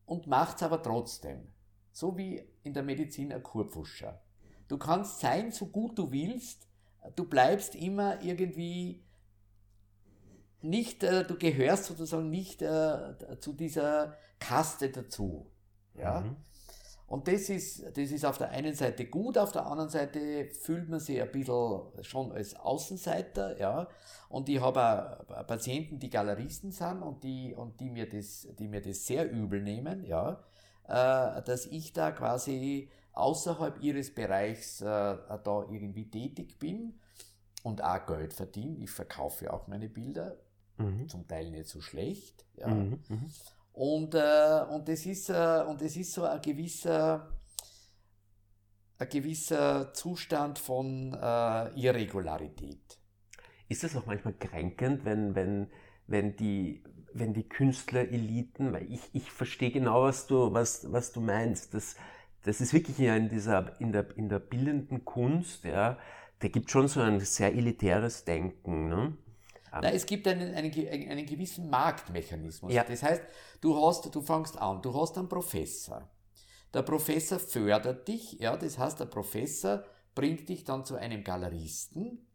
und macht es aber trotzdem. So wie in der Medizin ein Kurpfuscher. Du kannst sein, so gut du willst, du bleibst immer irgendwie nicht, äh, du gehörst sozusagen nicht äh, zu dieser Kaste dazu. Ja? Mhm. Und das ist, das ist auf der einen Seite gut, auf der anderen Seite fühlt man sich ein bisschen schon als Außenseiter, ja. Und ich habe auch Patienten, die Galeristen sind und die, und die mir das, die mir das sehr übel nehmen, ja, äh, dass ich da quasi außerhalb ihres Bereichs äh, da irgendwie tätig bin und auch Geld verdiene. Ich verkaufe auch meine Bilder, Mhm. zum Teil nicht so schlecht, ja. Mhm. Mhm. Und, äh, und, das ist, äh, und das ist so ein gewisser, ein gewisser Zustand von äh, Irregularität. Ist das auch manchmal kränkend, wenn, wenn, wenn, die, wenn die Künstlereliten, weil ich, ich verstehe genau, was du, was, was du meinst. Das, das ist wirklich ja in dieser, in der, in der bildenden Kunst, ja, da gibt schon so ein sehr elitäres Denken. Ne? Nein, es gibt einen, einen, einen gewissen Marktmechanismus. Ja. Das heißt, du hast, du fängst an, du hast einen Professor. Der Professor fördert dich, ja, das heißt, der Professor bringt dich dann zu einem Galeristen,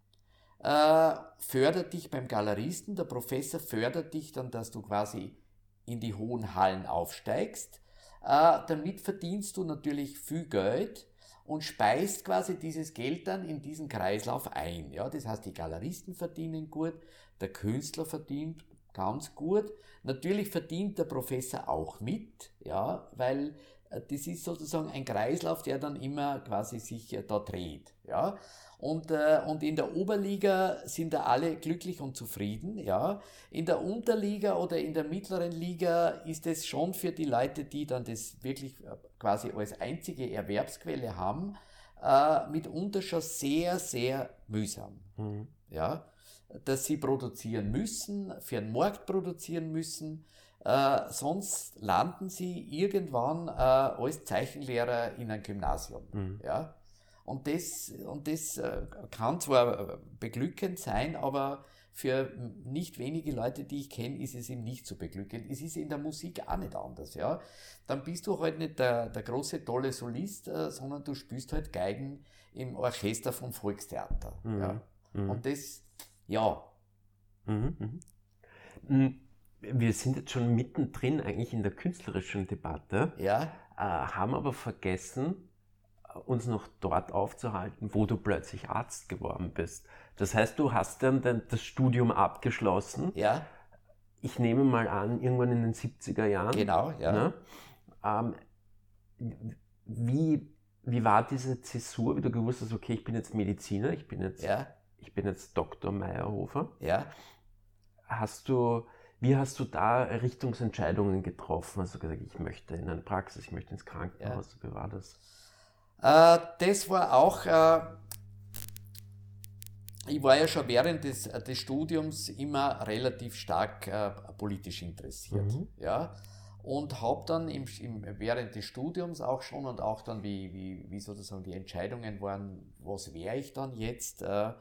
äh, fördert dich beim Galeristen, der Professor fördert dich dann, dass du quasi in die hohen Hallen aufsteigst. Äh, damit verdienst du natürlich viel Geld und speist quasi dieses Geld dann in diesen Kreislauf ein. Ja, das heißt, die Galeristen verdienen gut, der Künstler verdient ganz gut. Natürlich verdient der Professor auch mit, ja, weil das ist sozusagen ein Kreislauf, der dann immer quasi sich äh, da dreht, ja. Und, äh, und in der Oberliga sind da alle glücklich und zufrieden, ja. In der Unterliga oder in der mittleren Liga ist es schon für die Leute, die dann das wirklich äh, quasi als einzige Erwerbsquelle haben, äh, mitunter schon sehr, sehr mühsam, Mhm. ja. Dass sie produzieren müssen, für den Markt produzieren müssen, äh, sonst landen sie irgendwann äh, als Zeichenlehrer in einem Gymnasium. Mhm. Ja? Und das, und das äh, kann zwar äh, beglückend sein, aber für nicht wenige Leute, die ich kenne, ist es eben nicht so beglückend. Es ist in der Musik auch nicht anders. Ja? Dann bist du halt nicht der, der große, tolle Solist, äh, sondern du spielst halt Geigen im Orchester vom Volkstheater. Mhm. Ja? Mhm. Und das, ja, Mhm, mhm. Mm, Wir sind jetzt schon mittendrin eigentlich in der künstlerischen Debatte, ja, äh, haben aber vergessen, äh, uns noch dort aufzuhalten, wo du plötzlich Arzt geworden bist. Das heißt, du hast dann das Studium abgeschlossen. ja, Ich nehme mal an, irgendwann in den 70er Jahren. genau, ja. Ne? Ähm, wie, wie war diese Zäsur, wie du gewusst hast, okay, ich bin jetzt Mediziner, ich bin jetzt, Ja, ich bin jetzt Dr. Meyerhofer. ja. Hast du, wie hast du da Richtungsentscheidungen getroffen? Hast du gesagt, ich möchte in eine Praxis, ich möchte ins Krankenhaus? Wie war das? Äh, das war auch, äh, ich war ja schon während des, des Studiums immer relativ stark äh, politisch interessiert. Mhm. Ja? Und habe dann im, im, während des Studiums auch schon und auch dann, wie, wie, wie sozusagen die Entscheidungen waren, was wäre ich dann jetzt, äh, äh,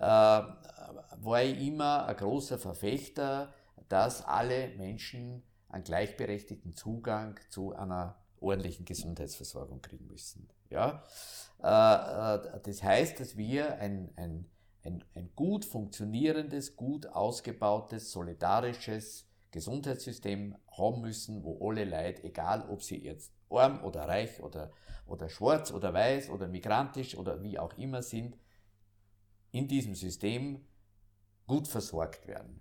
war ich immer ein großer Verfechter, dass alle Menschen einen gleichberechtigten Zugang zu einer ordentlichen Gesundheitsversorgung kriegen müssen. Ja? Äh, das heißt, dass wir ein, ein, ein, ein gut funktionierendes, gut ausgebautes, solidarisches Gesundheitssystem haben müssen, wo alle Leute, egal ob sie jetzt arm oder reich oder, oder schwarz oder weiß oder migrantisch oder wie auch immer sind, in diesem System gut versorgt werden.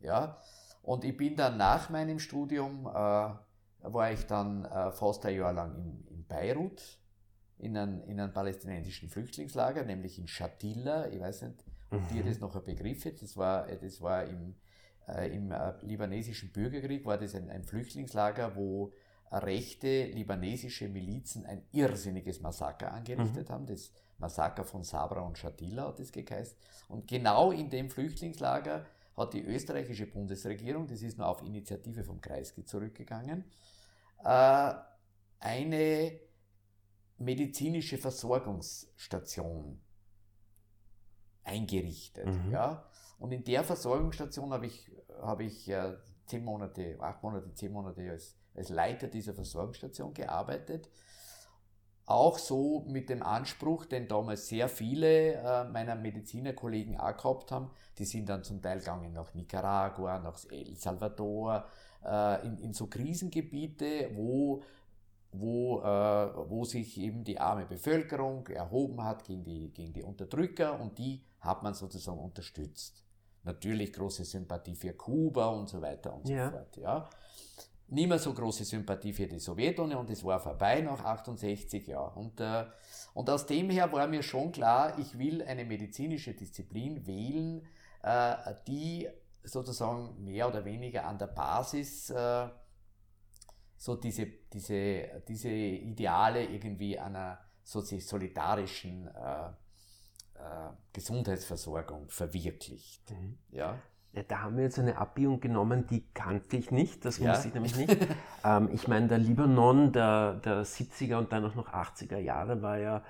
Ja? Und ich bin dann nach meinem Studium, äh, war ich dann äh, fast ein Jahr lang in, in Beirut, in einem, in einem palästinensischen Flüchtlingslager, nämlich in Shatila. Ich weiß nicht, ob mhm. dir das noch ein Begriff ist. Das war, das war im, äh, im äh, libanesischen Bürgerkrieg, war das ein, ein Flüchtlingslager, wo rechte libanesische Milizen ein irrsinniges Massaker angerichtet mhm. haben. Das Massaker von Sabra und Shatila hat es geheißen. Und genau in dem Flüchtlingslager hat die österreichische Bundesregierung, das ist nur auf Initiative vom Kreisky zurückgegangen, äh, eine medizinische Versorgungsstation eingerichtet. Mhm. Ja? Und in der Versorgungsstation habe ich, hab ich äh, zehn Monate, acht Monate, zehn Monate als, als Leiter dieser Versorgungsstation gearbeitet auch so mit dem Anspruch, den damals sehr viele äh, meiner Medizinerkollegen auch gehabt haben, die sind dann zum Teil gegangen nach Nicaragua, nach El Salvador, äh, in, in so Krisengebiete, wo, wo, äh, wo sich eben die arme Bevölkerung erhoben hat gegen die, gegen die Unterdrücker und die hat man sozusagen unterstützt. Natürlich große Sympathie für Kuba und so weiter und ja. so fort. Ja nicht mehr so große Sympathie für die Sowjetunion und es war vorbei nach 68 Jahren. Und, äh, und aus dem her war mir schon klar, ich will eine medizinische Disziplin wählen, äh, die sozusagen mehr oder weniger an der Basis äh, so diese, diese, diese Ideale irgendwie einer solidarischen äh, äh, Gesundheitsversorgung verwirklicht. Mhm. Ja. Da haben wir jetzt eine Abbiegung genommen, die kannte ich nicht, das ja. wusste ich nämlich nicht. ähm, ich meine, der Libanon der, der 70er und dann auch noch 80er Jahre war ja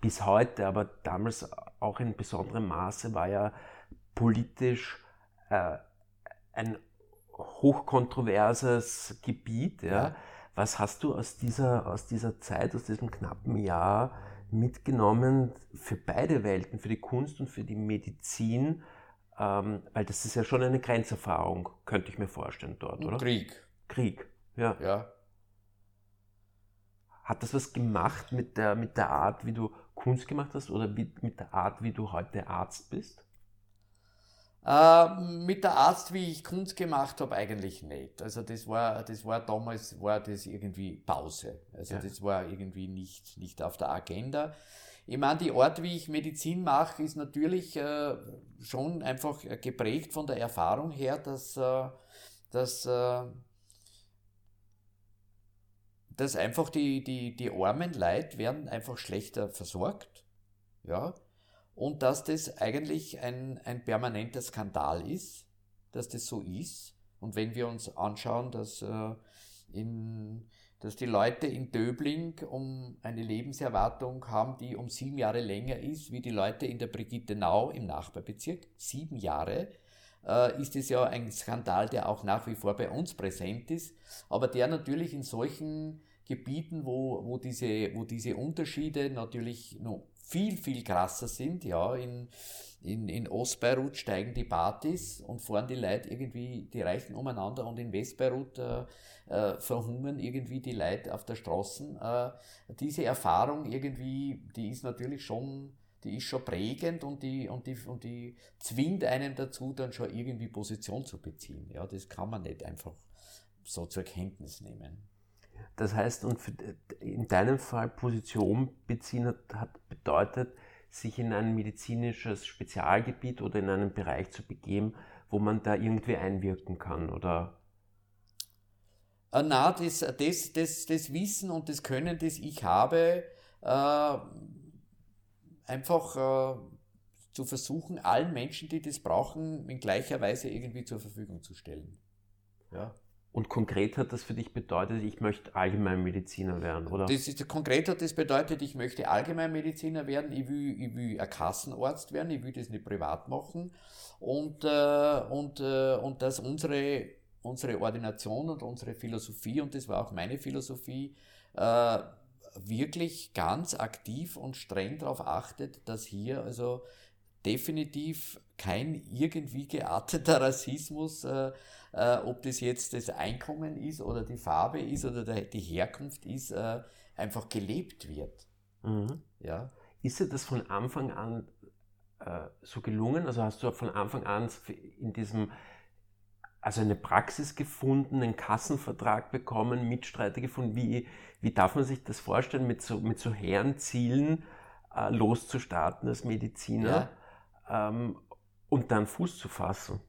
bis heute, aber damals auch in besonderem Maße, war ja politisch äh, ein hochkontroverses Gebiet. Ja. ja. Was hast du aus dieser, aus dieser Zeit, aus diesem knappen Jahr mitgenommen für beide Welten, für die Kunst und für die Medizin? Ähm, weil das ist ja schon eine Grenzerfahrung, könnte ich mir vorstellen dort, oder? Krieg. Krieg, ja. Ja. Hat das was gemacht mit der, mit der Art, wie du Kunst gemacht hast oder mit, mit der Art, wie du heute Arzt bist? Äh, mit der Arzt, wie ich Kunst gemacht habe, eigentlich nicht. Also das war, das war damals war das irgendwie Pause. Also ja. das war irgendwie nicht, nicht auf der Agenda. Ich meine, die Art, wie ich Medizin mache, ist natürlich äh, schon einfach geprägt von der Erfahrung her, dass, äh, dass, äh, dass einfach die, die, die armen Leute werden einfach schlechter versorgt. Ja? Und dass das eigentlich ein, ein permanenter Skandal ist, dass das so ist. Und wenn wir uns anschauen, dass äh, in dass die Leute in Döbling um eine Lebenserwartung haben, die um sieben Jahre länger ist, wie die Leute in der Brigittenau im Nachbarbezirk. Sieben Jahre äh, ist es ja ein Skandal, der auch nach wie vor bei uns präsent ist, aber der natürlich in solchen Gebieten, wo, wo, diese, wo diese Unterschiede natürlich noch viel, viel krasser sind, ja, in, in, in Ostbeirut steigen die Partys und fahren die Leute irgendwie, die Reichen umeinander und in Westbeirut äh, äh, verhungern irgendwie die Leute auf der Straße. Äh, diese Erfahrung irgendwie, die ist natürlich schon, die ist schon prägend und die, und die, und die zwingt einen dazu, dann schon irgendwie Position zu beziehen. Ja, das kann man nicht einfach so zur Kenntnis nehmen. Das heißt, und in deinem Fall Position beziehen hat, hat bedeutet, sich in ein medizinisches Spezialgebiet oder in einen Bereich zu begeben, wo man da irgendwie einwirken kann, oder? Äh, na, das, das, das, das Wissen und das Können, das ich habe, äh, einfach äh, zu versuchen, allen Menschen, die das brauchen, in gleicher Weise irgendwie zur Verfügung zu stellen. Ja. Und konkret hat das für dich bedeutet, ich möchte Allgemeinmediziner werden, oder? Das ist, konkret hat das bedeutet, ich möchte Allgemeinmediziner werden, ich will, ich will ein Kassenarzt werden, ich will das nicht privat machen und, äh, und, äh, und dass unsere unsere Ordination und unsere Philosophie, und das war auch meine Philosophie, äh, wirklich ganz aktiv und streng darauf achtet, dass hier also definitiv kein irgendwie gearteter Rassismus, äh, äh, ob das jetzt das Einkommen ist oder die Farbe ist oder der, die Herkunft ist, äh, einfach gelebt wird. Mhm. Ja. Ist dir das von Anfang an äh, so gelungen? Also hast du von Anfang an in diesem also eine Praxis gefunden, einen Kassenvertrag bekommen, Mitstreiter gefunden. Wie, wie darf man sich das vorstellen, mit so, mit so hehren Zielen äh, loszustarten als Mediziner ja. Ähm, und dann Fuß zu fassen?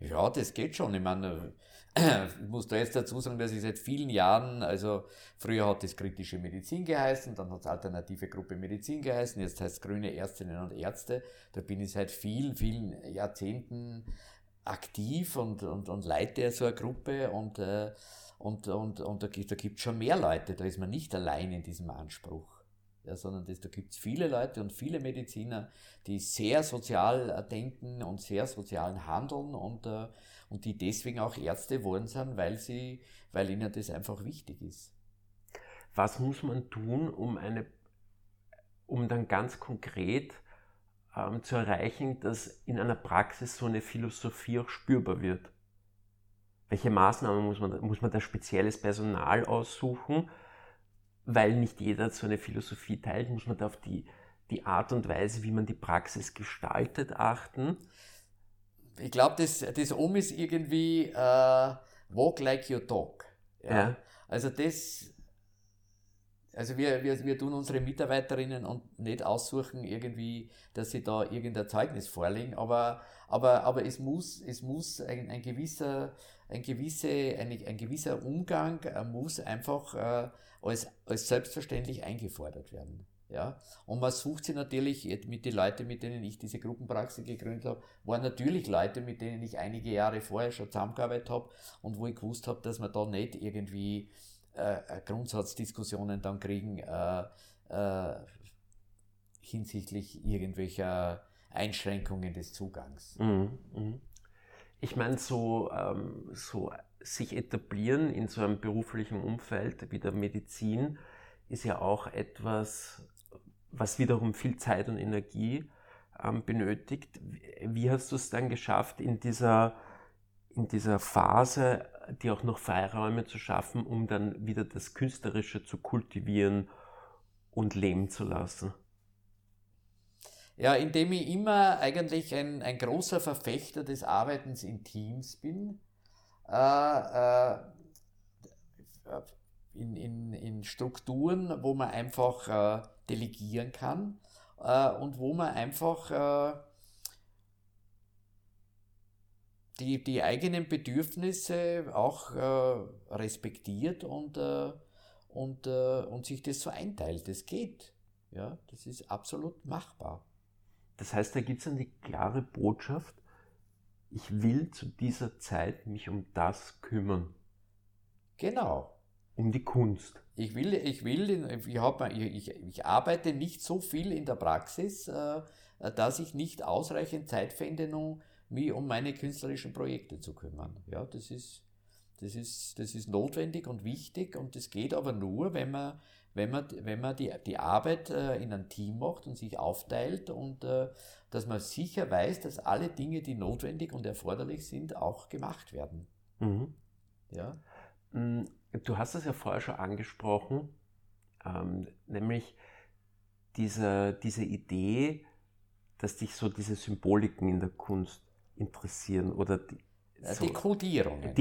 Ja, das geht schon. Ich meine, ich muss da jetzt dazu sagen, dass ich seit vielen Jahren, also früher hat es kritische Medizin geheißen, dann hat es alternative Gruppe Medizin geheißen, jetzt heißt es grüne Ärztinnen und Ärzte. Da bin ich seit vielen, vielen Jahrzehnten aktiv und, und, und leite so eine Gruppe und, äh, und, und, und da gibt es schon mehr Leute, da ist man nicht allein in diesem Anspruch. Ja, sondern das, da gibt es viele Leute und viele Mediziner, die sehr sozial äh, denken und sehr sozial handeln und, äh, und die deswegen auch Ärzte wollen sind, weil, sie, weil ihnen das einfach wichtig ist. Was muss man tun, um, eine, um dann ganz konkret ähm, zu erreichen, dass in einer Praxis so eine Philosophie auch spürbar wird? Welche Maßnahmen muss man, muss man da spezielles Personal aussuchen? Weil nicht jeder so eine Philosophie teilt, muss man da auf die, die Art und Weise, wie man die Praxis gestaltet, achten? Ich glaube, das, das Um ist irgendwie uh, walk like you talk. Ja? ja. Also das, also wir, wir, wir tun unsere Mitarbeiterinnen und nicht aussuchen irgendwie, dass sie da irgendein Zeugnis vorlegen, aber, aber, aber es muss, es muss ein, ein gewisser, ein, gewisse, ein, ein gewisser Umgang äh, muss einfach äh, als, als selbstverständlich eingefordert werden. Ja? Und man sucht sie natürlich mit den Leuten, mit denen ich diese Gruppenpraxis gegründet habe, waren natürlich Leute, mit denen ich einige Jahre vorher schon zusammengearbeitet habe und wo ich gewusst habe, dass man da nicht irgendwie äh, äh, Grundsatzdiskussionen dann kriegen äh, äh, hinsichtlich irgendwelcher Einschränkungen des Zugangs. Mhm, mh. Ich meine, so, ähm, so sich etablieren in so einem beruflichen Umfeld wie der Medizin ist ja auch etwas, was wiederum viel Zeit und Energie ähm, benötigt. Wie hast du es dann geschafft, in dieser, in dieser Phase die auch noch Freiräume zu schaffen, um dann wieder das Künstlerische zu kultivieren und leben zu lassen? Ja, indem ich immer eigentlich ein, ein großer Verfechter des Arbeitens in Teams bin, äh, äh, in, in, in Strukturen, wo man einfach äh, delegieren kann äh, und wo man einfach äh, die, die eigenen Bedürfnisse auch äh, respektiert und, äh, und, äh, und sich das so einteilt. Das geht. Ja, das ist absolut machbar. Das heißt, da gibt es eine klare Botschaft, ich will zu dieser Zeit mich um das kümmern. Genau. Um die Kunst. Ich will, ich will, ich, hab, ich, ich arbeite nicht so viel in der Praxis, äh, dass ich nicht ausreichend Zeit finde, um mich um meine künstlerischen Projekte zu kümmern. Ja, das ist, das ist, das ist notwendig und wichtig und das geht aber nur, wenn man, wenn man, wenn man die, die Arbeit äh, in ein Team macht und sich aufteilt und äh, dass man sicher weiß, dass alle Dinge, die notwendig und erforderlich sind, auch gemacht werden. Mhm. Ja. Mm, du hast es ja vorher schon angesprochen, ähm, nämlich diese, diese Idee, dass dich so diese Symboliken in der Kunst interessieren oder die, so, die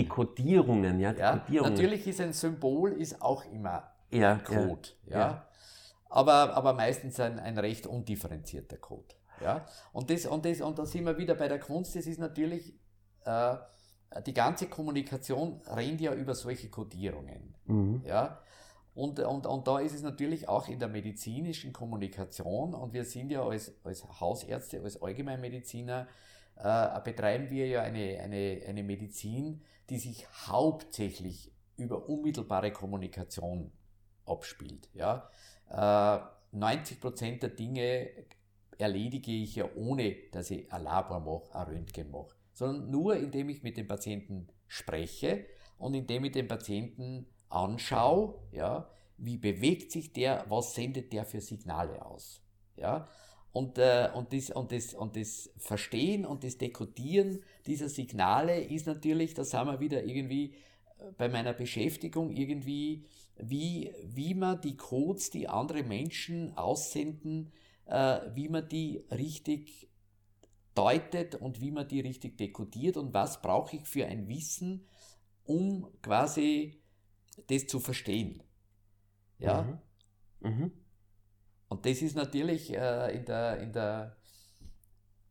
Kodierungen, ja, die ja. Natürlich ist ein Symbol ist auch immer ja, Code, ja. ja. Aber, aber meistens ein, ein recht undifferenzierter Code. Ja. Und, das, und, das, und da sind wir wieder bei der Kunst, das ist natürlich, äh, die ganze Kommunikation rennt ja über solche Kodierungen. Mhm. Ja. Und, und, und da ist es natürlich auch in der medizinischen Kommunikation, und wir sind ja als, als Hausärzte, als Allgemeinmediziner, äh, betreiben wir ja eine, eine, eine Medizin, die sich hauptsächlich über unmittelbare Kommunikation abspielt. Ja? Äh, 90% der Dinge erledige ich ja ohne, dass ich ein Labor mache, ein Röntgen mache. sondern nur indem ich mit dem Patienten spreche und indem ich den Patienten anschaue, ja, wie bewegt sich der, was sendet der für Signale aus. Ja? Und, äh, und, das, und, das, und das Verstehen und das Dekodieren dieser Signale ist natürlich, da sind wir wieder irgendwie äh, bei meiner Beschäftigung irgendwie, wie, wie man die Codes, die andere Menschen aussenden, äh, wie man die richtig deutet und wie man die richtig dekodiert und was brauche ich für ein Wissen, um quasi das zu verstehen. Ja. Mhm. Mhm. Und das ist natürlich äh, in, der, in, der,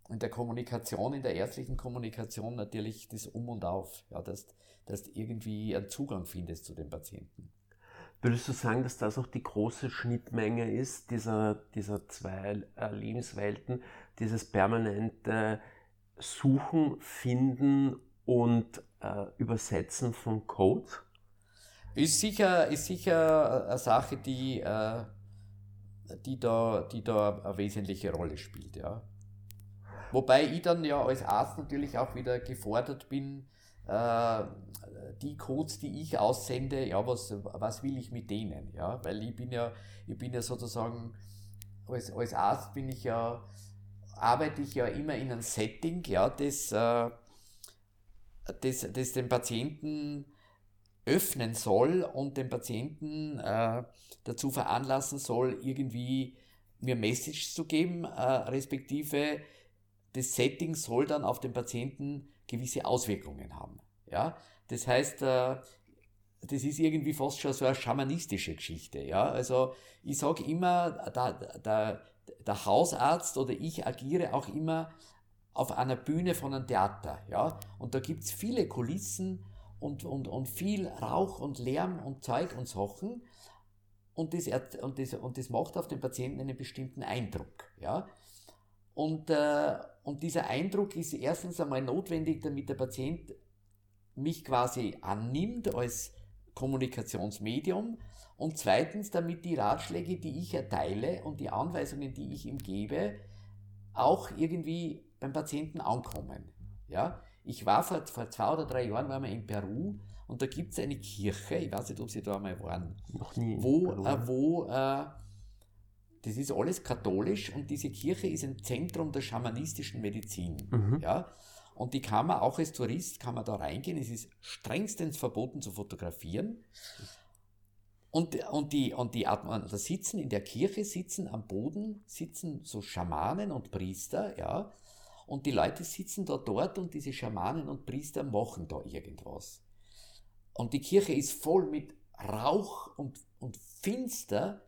in der Kommunikation, in der ärztlichen Kommunikation natürlich das Um und Auf, ja, dass, dass du irgendwie einen Zugang findest zu den Patienten. Würdest du sagen, dass das auch die große Schnittmenge ist, dieser, dieser zwei äh, Lebenswelten, dieses permanente Suchen, Finden und äh, Übersetzen von Code? Ist sicher, ist sicher eine Sache, die, äh, die, da, die da eine wesentliche Rolle spielt, ja. Wobei ich dann ja als Arzt natürlich auch wieder gefordert bin, äh, die Codes, die ich aussende, ja, was, was will ich mit denen, ja, weil ich bin ja, ich bin ja sozusagen, als, als Arzt bin ich ja, arbeite ich ja immer in einem Setting, ja, das, äh, das, das den Patienten öffnen soll und den Patienten äh, dazu veranlassen soll, irgendwie mir Message zu geben, äh, respektive das Setting soll dann auf den Patienten gewisse Auswirkungen haben. Ja? Das heißt, äh, das ist irgendwie fast schon so eine schamanistische Geschichte. Ja? Also ich sage immer, der, der, der Hausarzt oder ich agiere auch immer auf einer Bühne von einem Theater. Ja? Und da gibt es viele Kulissen und, und, und viel Rauch und Lärm und Zeug und Sachen. Und das, und, das, und das macht auf den Patienten einen bestimmten Eindruck. Ja? Und, äh, und dieser Eindruck ist erstens einmal notwendig, damit der Patient mich quasi annimmt als Kommunikationsmedium und zweitens, damit die Ratschläge, die ich erteile und die Anweisungen, die ich ihm gebe, auch irgendwie beim Patienten ankommen. Ja? Ich war vor, vor zwei oder drei Jahren waren wir in Peru und da gibt es eine Kirche, ich weiß nicht, ob Sie da mal waren, Noch nie wo, äh, wo äh, das ist alles katholisch und diese Kirche ist ein Zentrum der schamanistischen Medizin. Mhm. Ja? Und die kann man auch als Tourist kann man da reingehen. Es ist strengstens verboten zu fotografieren. Und, und, die, und die, da sitzen in der Kirche, sitzen am Boden, sitzen so Schamanen und Priester, ja, und die Leute sitzen da dort und diese Schamanen und Priester machen da irgendwas. Und die Kirche ist voll mit Rauch und, und finster.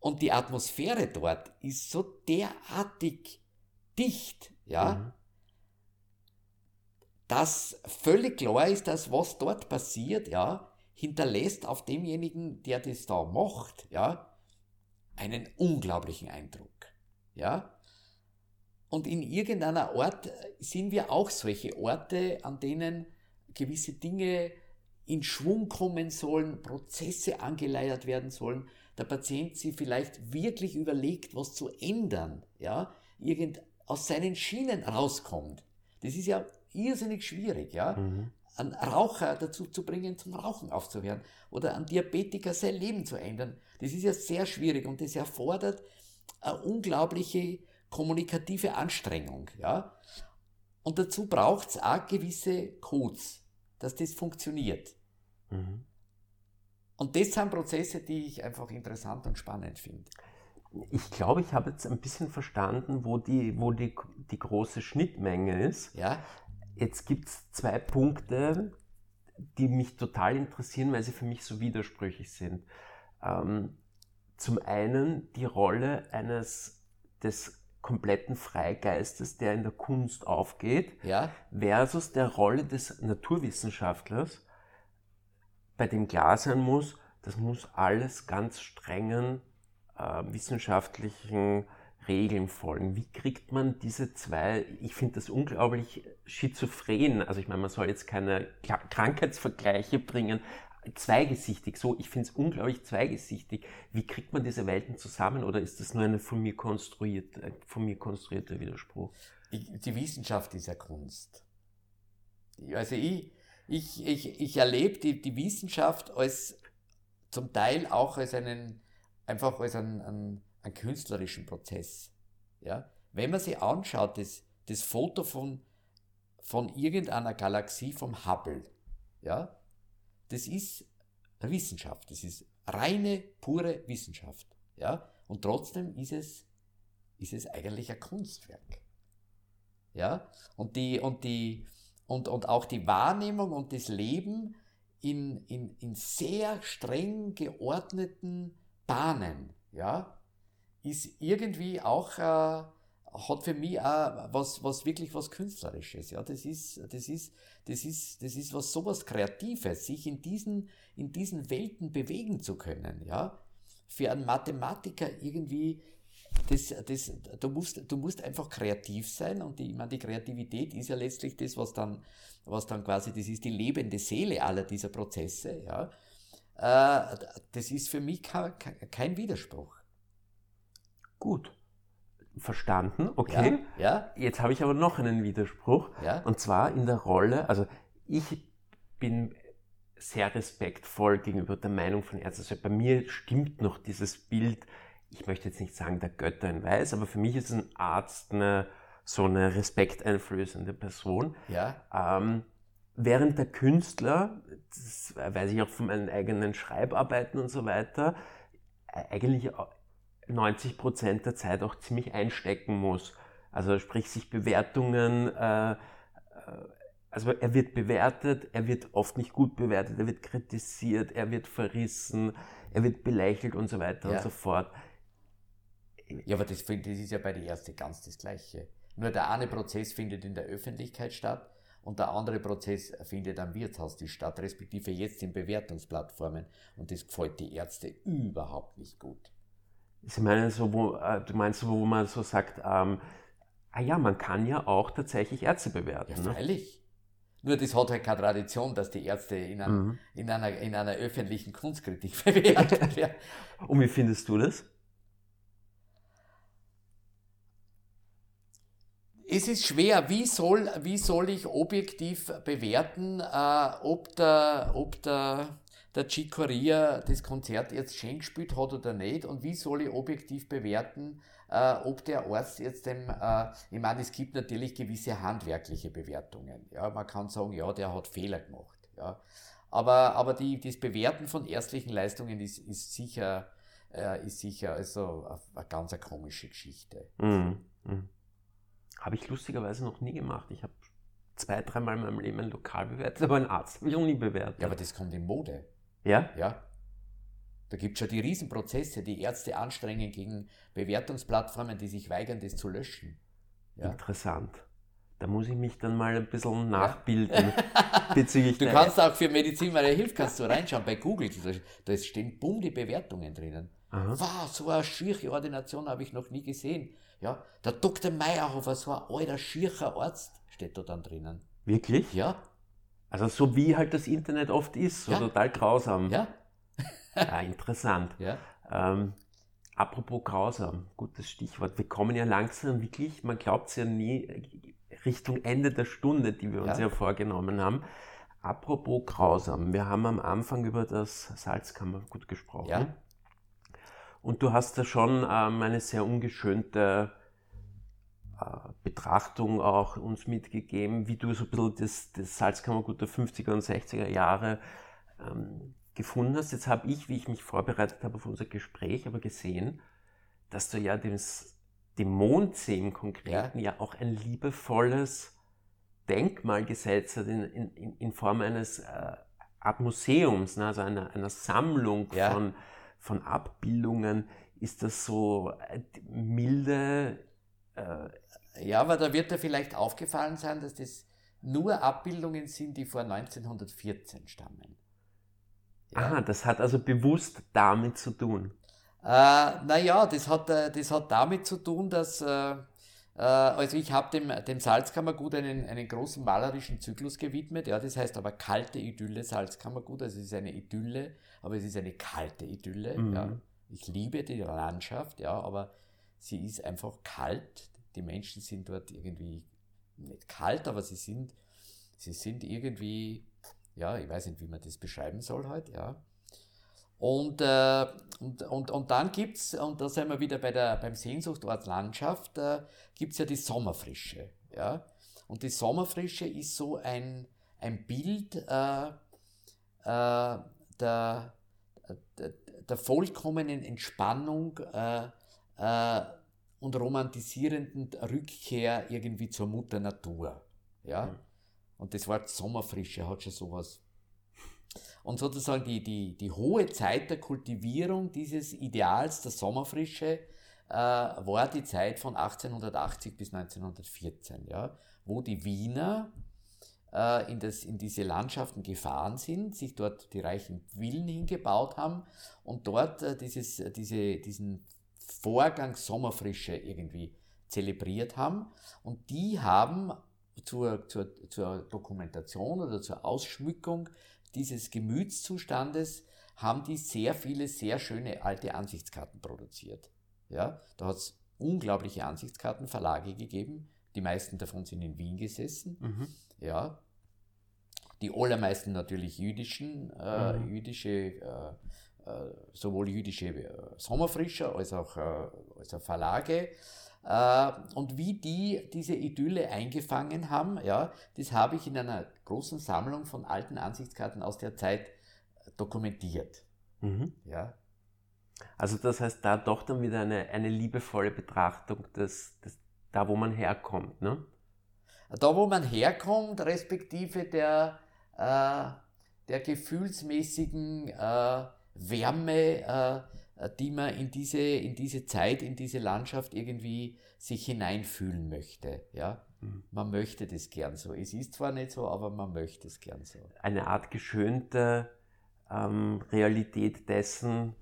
Und die Atmosphäre dort ist so derartig dicht, ja, mhm. dass völlig klar ist, dass was dort passiert, ja, hinterlässt auf demjenigen, der das da macht, ja, einen unglaublichen Eindruck, ja. Und in irgendeiner Ort sind wir auch solche Orte, an denen gewisse Dinge in Schwung kommen sollen, Prozesse angeleiert werden sollen, der Patient sich vielleicht wirklich überlegt, was zu ändern, ja, irgend aus seinen Schienen rauskommt. Das ist ja irrsinnig schwierig, ja. Mhm. Einen Raucher dazu zu bringen, zum Rauchen aufzuhören oder einen Diabetiker sein Leben zu ändern. Das ist ja sehr schwierig und das erfordert eine unglaubliche kommunikative Anstrengung. Ja? Und dazu braucht es auch gewisse Codes, dass das funktioniert. Mhm. Und das sind Prozesse, die ich einfach interessant und spannend finde. Ich glaube, ich habe jetzt ein bisschen verstanden, wo die, wo die, die große Schnittmenge ist. Ja. Jetzt gibt es zwei Punkte, die mich total interessieren, weil sie für mich so widersprüchlich sind. Ähm, zum einen die Rolle eines des kompletten Freigeistes, der in der Kunst aufgeht, ja. versus der Rolle des Naturwissenschaftlers, bei dem klar sein muss, das muss alles ganz strengen äh, wissenschaftlichen Regeln folgen. Wie kriegt man diese zwei, ich finde das unglaublich schizophren, also ich meine, man soll jetzt keine Krankheitsvergleiche bringen, zweigesichtig. So, ich finde es unglaublich zweigesichtig. Wie kriegt man diese Welten zusammen oder ist das nur ein von mir, konstruiert, von mir konstruierter Widerspruch? Die Wissenschaft ist ja Kunst. Also ich, ich, ich, ich erlebe die, die Wissenschaft als zum Teil auch als einen, einfach als einen, einen, einen künstlerischen Prozess. Ja? Wenn man sich anschaut, das, das Foto von, von irgendeiner Galaxie vom Hubble, ja, das ist Wissenschaft, das ist reine, pure Wissenschaft. Ja? Und trotzdem ist es, ist es eigentlich ein Kunstwerk. Ja? Und, die, und, die, und, und auch die Wahrnehmung und das Leben in, in, in sehr streng geordneten Bahnen, ja, ist irgendwie auch, äh, hat für mich auch was, was wirklich was Künstlerisches, ja, das ist, das ist, das ist, das ist was sowas Kreatives, sich in diesen, in diesen Welten bewegen zu können, ja. Für einen Mathematiker irgendwie das, das, du, musst, du musst einfach kreativ sein und die, ich meine, die Kreativität ist ja letztlich das, was dann, was dann quasi, das ist die lebende Seele aller dieser Prozesse. Ja. Äh, das ist für mich kein, kein Widerspruch. Verstanden, okay. Ja, ja. Jetzt habe ich aber noch einen Widerspruch. Ja. Und zwar in der Rolle, also ich bin sehr respektvoll gegenüber der Meinung von Ärzten. Also bei mir stimmt noch dieses Bild, ich möchte jetzt nicht sagen, der Götter in Weiß, aber für mich ist ein Arzt eine, so eine respekteinflößende Person. Ja. Ähm, während der Künstler, das weiß ich auch von meinen eigenen Schreibarbeiten und so weiter, eigentlich 90 Prozent der Zeit auch ziemlich einstecken muss. Also sprich sich Bewertungen, äh, äh, also er wird bewertet, er wird oft nicht gut bewertet, er wird kritisiert, er wird verrissen, er wird belächelt und so weiter ja. und so fort. Ja, aber das, das ist ja bei der Erste ganz das Gleiche. Nur der eine Prozess findet in der Öffentlichkeit statt und der andere Prozess findet am Wirtshaus statt, respektive jetzt in Bewertungsplattformen. Und das gefällt die Ärzte überhaupt nicht gut. Sie meinen so, wo, äh, du meinst, wo man so sagt, ähm, ah ja, man kann ja auch tatsächlich Ärzte bewerten. Ja, ne? freilich. Ne? Nur das hat halt keine Tradition, dass die Ärzte in, einem, mhm. in, einer, in einer öffentlichen Kunstkritik bewertet werden. Und wie findest du das? es ist schwer, wie soll, wie soll ich objektiv bewerten, äh, ob der, ob der, der Chicoria das Konzert jetzt schön gespielt hat oder nicht und wie soll ich objektiv bewerten, äh, ob der Arzt jetzt dem, äh, ich meine, es gibt natürlich gewisse handwerkliche Bewertungen. Ja, man kann sagen, ja, der hat Fehler gemacht. Ja. Aber, aber die, das Bewerten von ärztlichen Leistungen ist, ist sicher, äh, ist sicher also eine, eine ganz eine komische Geschichte. Mhm. Mhm. Habe ich lustigerweise noch nie gemacht. Ich habe zwei, dreimal in meinem Leben ein Lokal bewertet, aber einen Arzt habe ich noch nie bewertet. Ja, aber das kommt in Mode. Ja? Ja. Da gibt es schon die Riesenprozesse, die Ärzte anstrengen gegen Bewertungsplattformen, die sich weigern, das zu löschen. Ja. Interessant. Da muss ich mich dann mal ein bisschen nachbilden bezüglich Du kannst auch für Medizin meine Hilfe kannst du reinschauen bei Google, da, da stehen bumm die Bewertungen drinnen. Aha. Wow, so eine schiere Ordination habe ich noch nie gesehen. Ja, der Dr. Meyerhofer, so ein alter, schiercher Arzt, steht da dann drinnen. Wirklich? Ja. Also so wie halt das Internet oft ist, so ja. total grausam. Ja. ja, interessant. Ja. Ähm, apropos grausam, gutes Stichwort. Wir kommen ja langsam wirklich, man glaubt es ja nie, Richtung Ende der Stunde, die wir uns ja, ja vorgenommen haben. Apropos grausam, wir haben am Anfang über das Salzkammergut gesprochen. Ja. Und du hast da schon ähm, eine sehr ungeschönte Betrachtung auch uns mitgegeben, wie du so ein bisschen das, das Salzkammergut der 50er und 60er Jahre ähm, gefunden hast. Jetzt habe ich, wie ich mich vorbereitet habe auf unser Gespräch, aber gesehen, dass du ja dem, dem Mondsee im Konkreten ja. ja auch ein liebevolles Denkmal gesetzt hast in, in, in Form eines äh, Art Museums, ne? also einer, einer Sammlung ja. von von Abbildungen, ist das so äh, milde. Äh ja, aber da wird dir vielleicht aufgefallen sein, dass das nur Abbildungen sind, die vor 1914 stammen. Ja. Aha, das hat also bewusst damit zu tun. Äh, naja, das hat, äh, das hat damit zu tun, dass, äh, Äh, also ich habe dem, dem Salzkammergut einen, einen großen malerischen Zyklus gewidmet. Ja, das heißt aber kalte Idylle Salzkammergut. Also es ist eine Idylle, aber es ist eine kalte Idylle. Mhm. Ja. Ich liebe die Landschaft, ja, aber sie ist einfach kalt. Die Menschen sind dort irgendwie nicht kalt, aber sie sind, sie sind irgendwie, ja, ich weiß nicht, wie man das beschreiben soll heute, ja. Und, äh, und, und, und dann gibt es, und da sind wir wieder bei der, beim Sehnsuchtort Landschaft, äh, gibt es ja die Sommerfrische. Ja? Und die Sommerfrische ist so ein, ein Bild äh, äh, der, der, der, vollkommenen Entspannung äh, äh, und romantisierenden Rückkehr irgendwie zur Mutter Natur. Ja? Mhm. Und das Wort Sommerfrische hat schon sowas und sozusagen die, die, die hohe Zeit der Kultivierung dieses Ideals der Sommerfrische äh, war die Zeit von 1880 bis 1914, ja, wo die Wiener äh, in, das, in diese Landschaften gefahren sind, sich dort die reichen Villen hingebaut haben und dort äh, dieses, diese, diesen Vorgang Sommerfrische irgendwie zelebriert haben. Und die haben zur, zur, zur Dokumentation oder zur Ausschmückung dieses Gemütszustandes haben die sehr viele sehr schöne alte Ansichtskarten produziert. Ja, da hat es unglaubliche Ansichtskartenverlage gegeben. Die meisten davon sind in Wien gesessen. Mhm. Ja, die allermeisten natürlich jüdischen, äh, mhm. jüdische, äh, sowohl jüdische äh, Sommerfrischer als auch, äh, als auch Verlage. Äh, und wie die diese Idylle eingefangen haben, ja, das habe ich in einer großen Sammlung von alten Ansichtskarten aus der Zeit dokumentiert. Mhm. Ja. Also das heißt, da doch dann wieder eine, eine liebevolle Betrachtung des, des, da, wo man herkommt, ne? Da, wo man herkommt, respektive der, äh, der gefühlsmäßigen äh, Wärme, äh, die man in diese, in diese Zeit, in diese Landschaft irgendwie sich hineinfühlen möchte. Ja? Mhm. Man möchte das gern so. Es ist zwar nicht so, aber man möchte es gern so. Eine Art geschönte ähm, Realität dessen,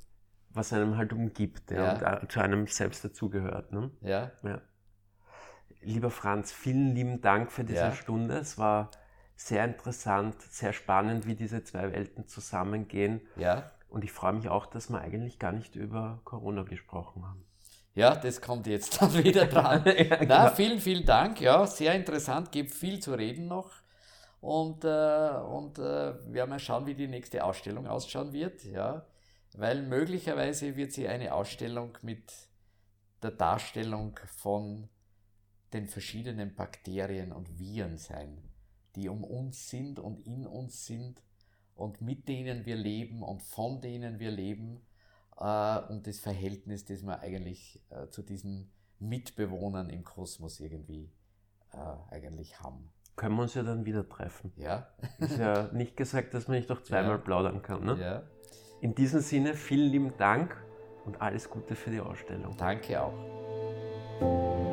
was einem halt umgibt ja, ja. und äh, zu einem selbst dazugehört. Ne? Ja. ja. Lieber Franz, vielen lieben Dank für diese ja. Stunde. Es war sehr interessant, sehr spannend, wie diese zwei Welten zusammengehen. Ja. Und ich freue mich auch, dass wir eigentlich gar nicht über Corona gesprochen haben. Ja, das kommt jetzt dann wieder dran. ja, Na, genau. vielen, vielen Dank. Ja, sehr interessant, gibt viel zu reden noch. Und, äh, und äh, werden mal schauen, wie die nächste Ausstellung ausschauen wird. Ja, weil möglicherweise wird sie eine Ausstellung mit der Darstellung von den verschiedenen Bakterien und Viren sein, die um uns sind und in uns sind und mit denen wir leben und von denen wir leben äh, und das Verhältnis, das wir eigentlich äh, zu diesen Mitbewohnern im Kosmos irgendwie äh, eigentlich haben. Können wir uns ja dann wieder treffen. Ja. Ist ja nicht gesagt, dass man nicht doch zweimal ja. plaudern kann. Ne? Ja. In diesem Sinne, vielen lieben Dank und alles Gute für die Ausstellung. Danke auch.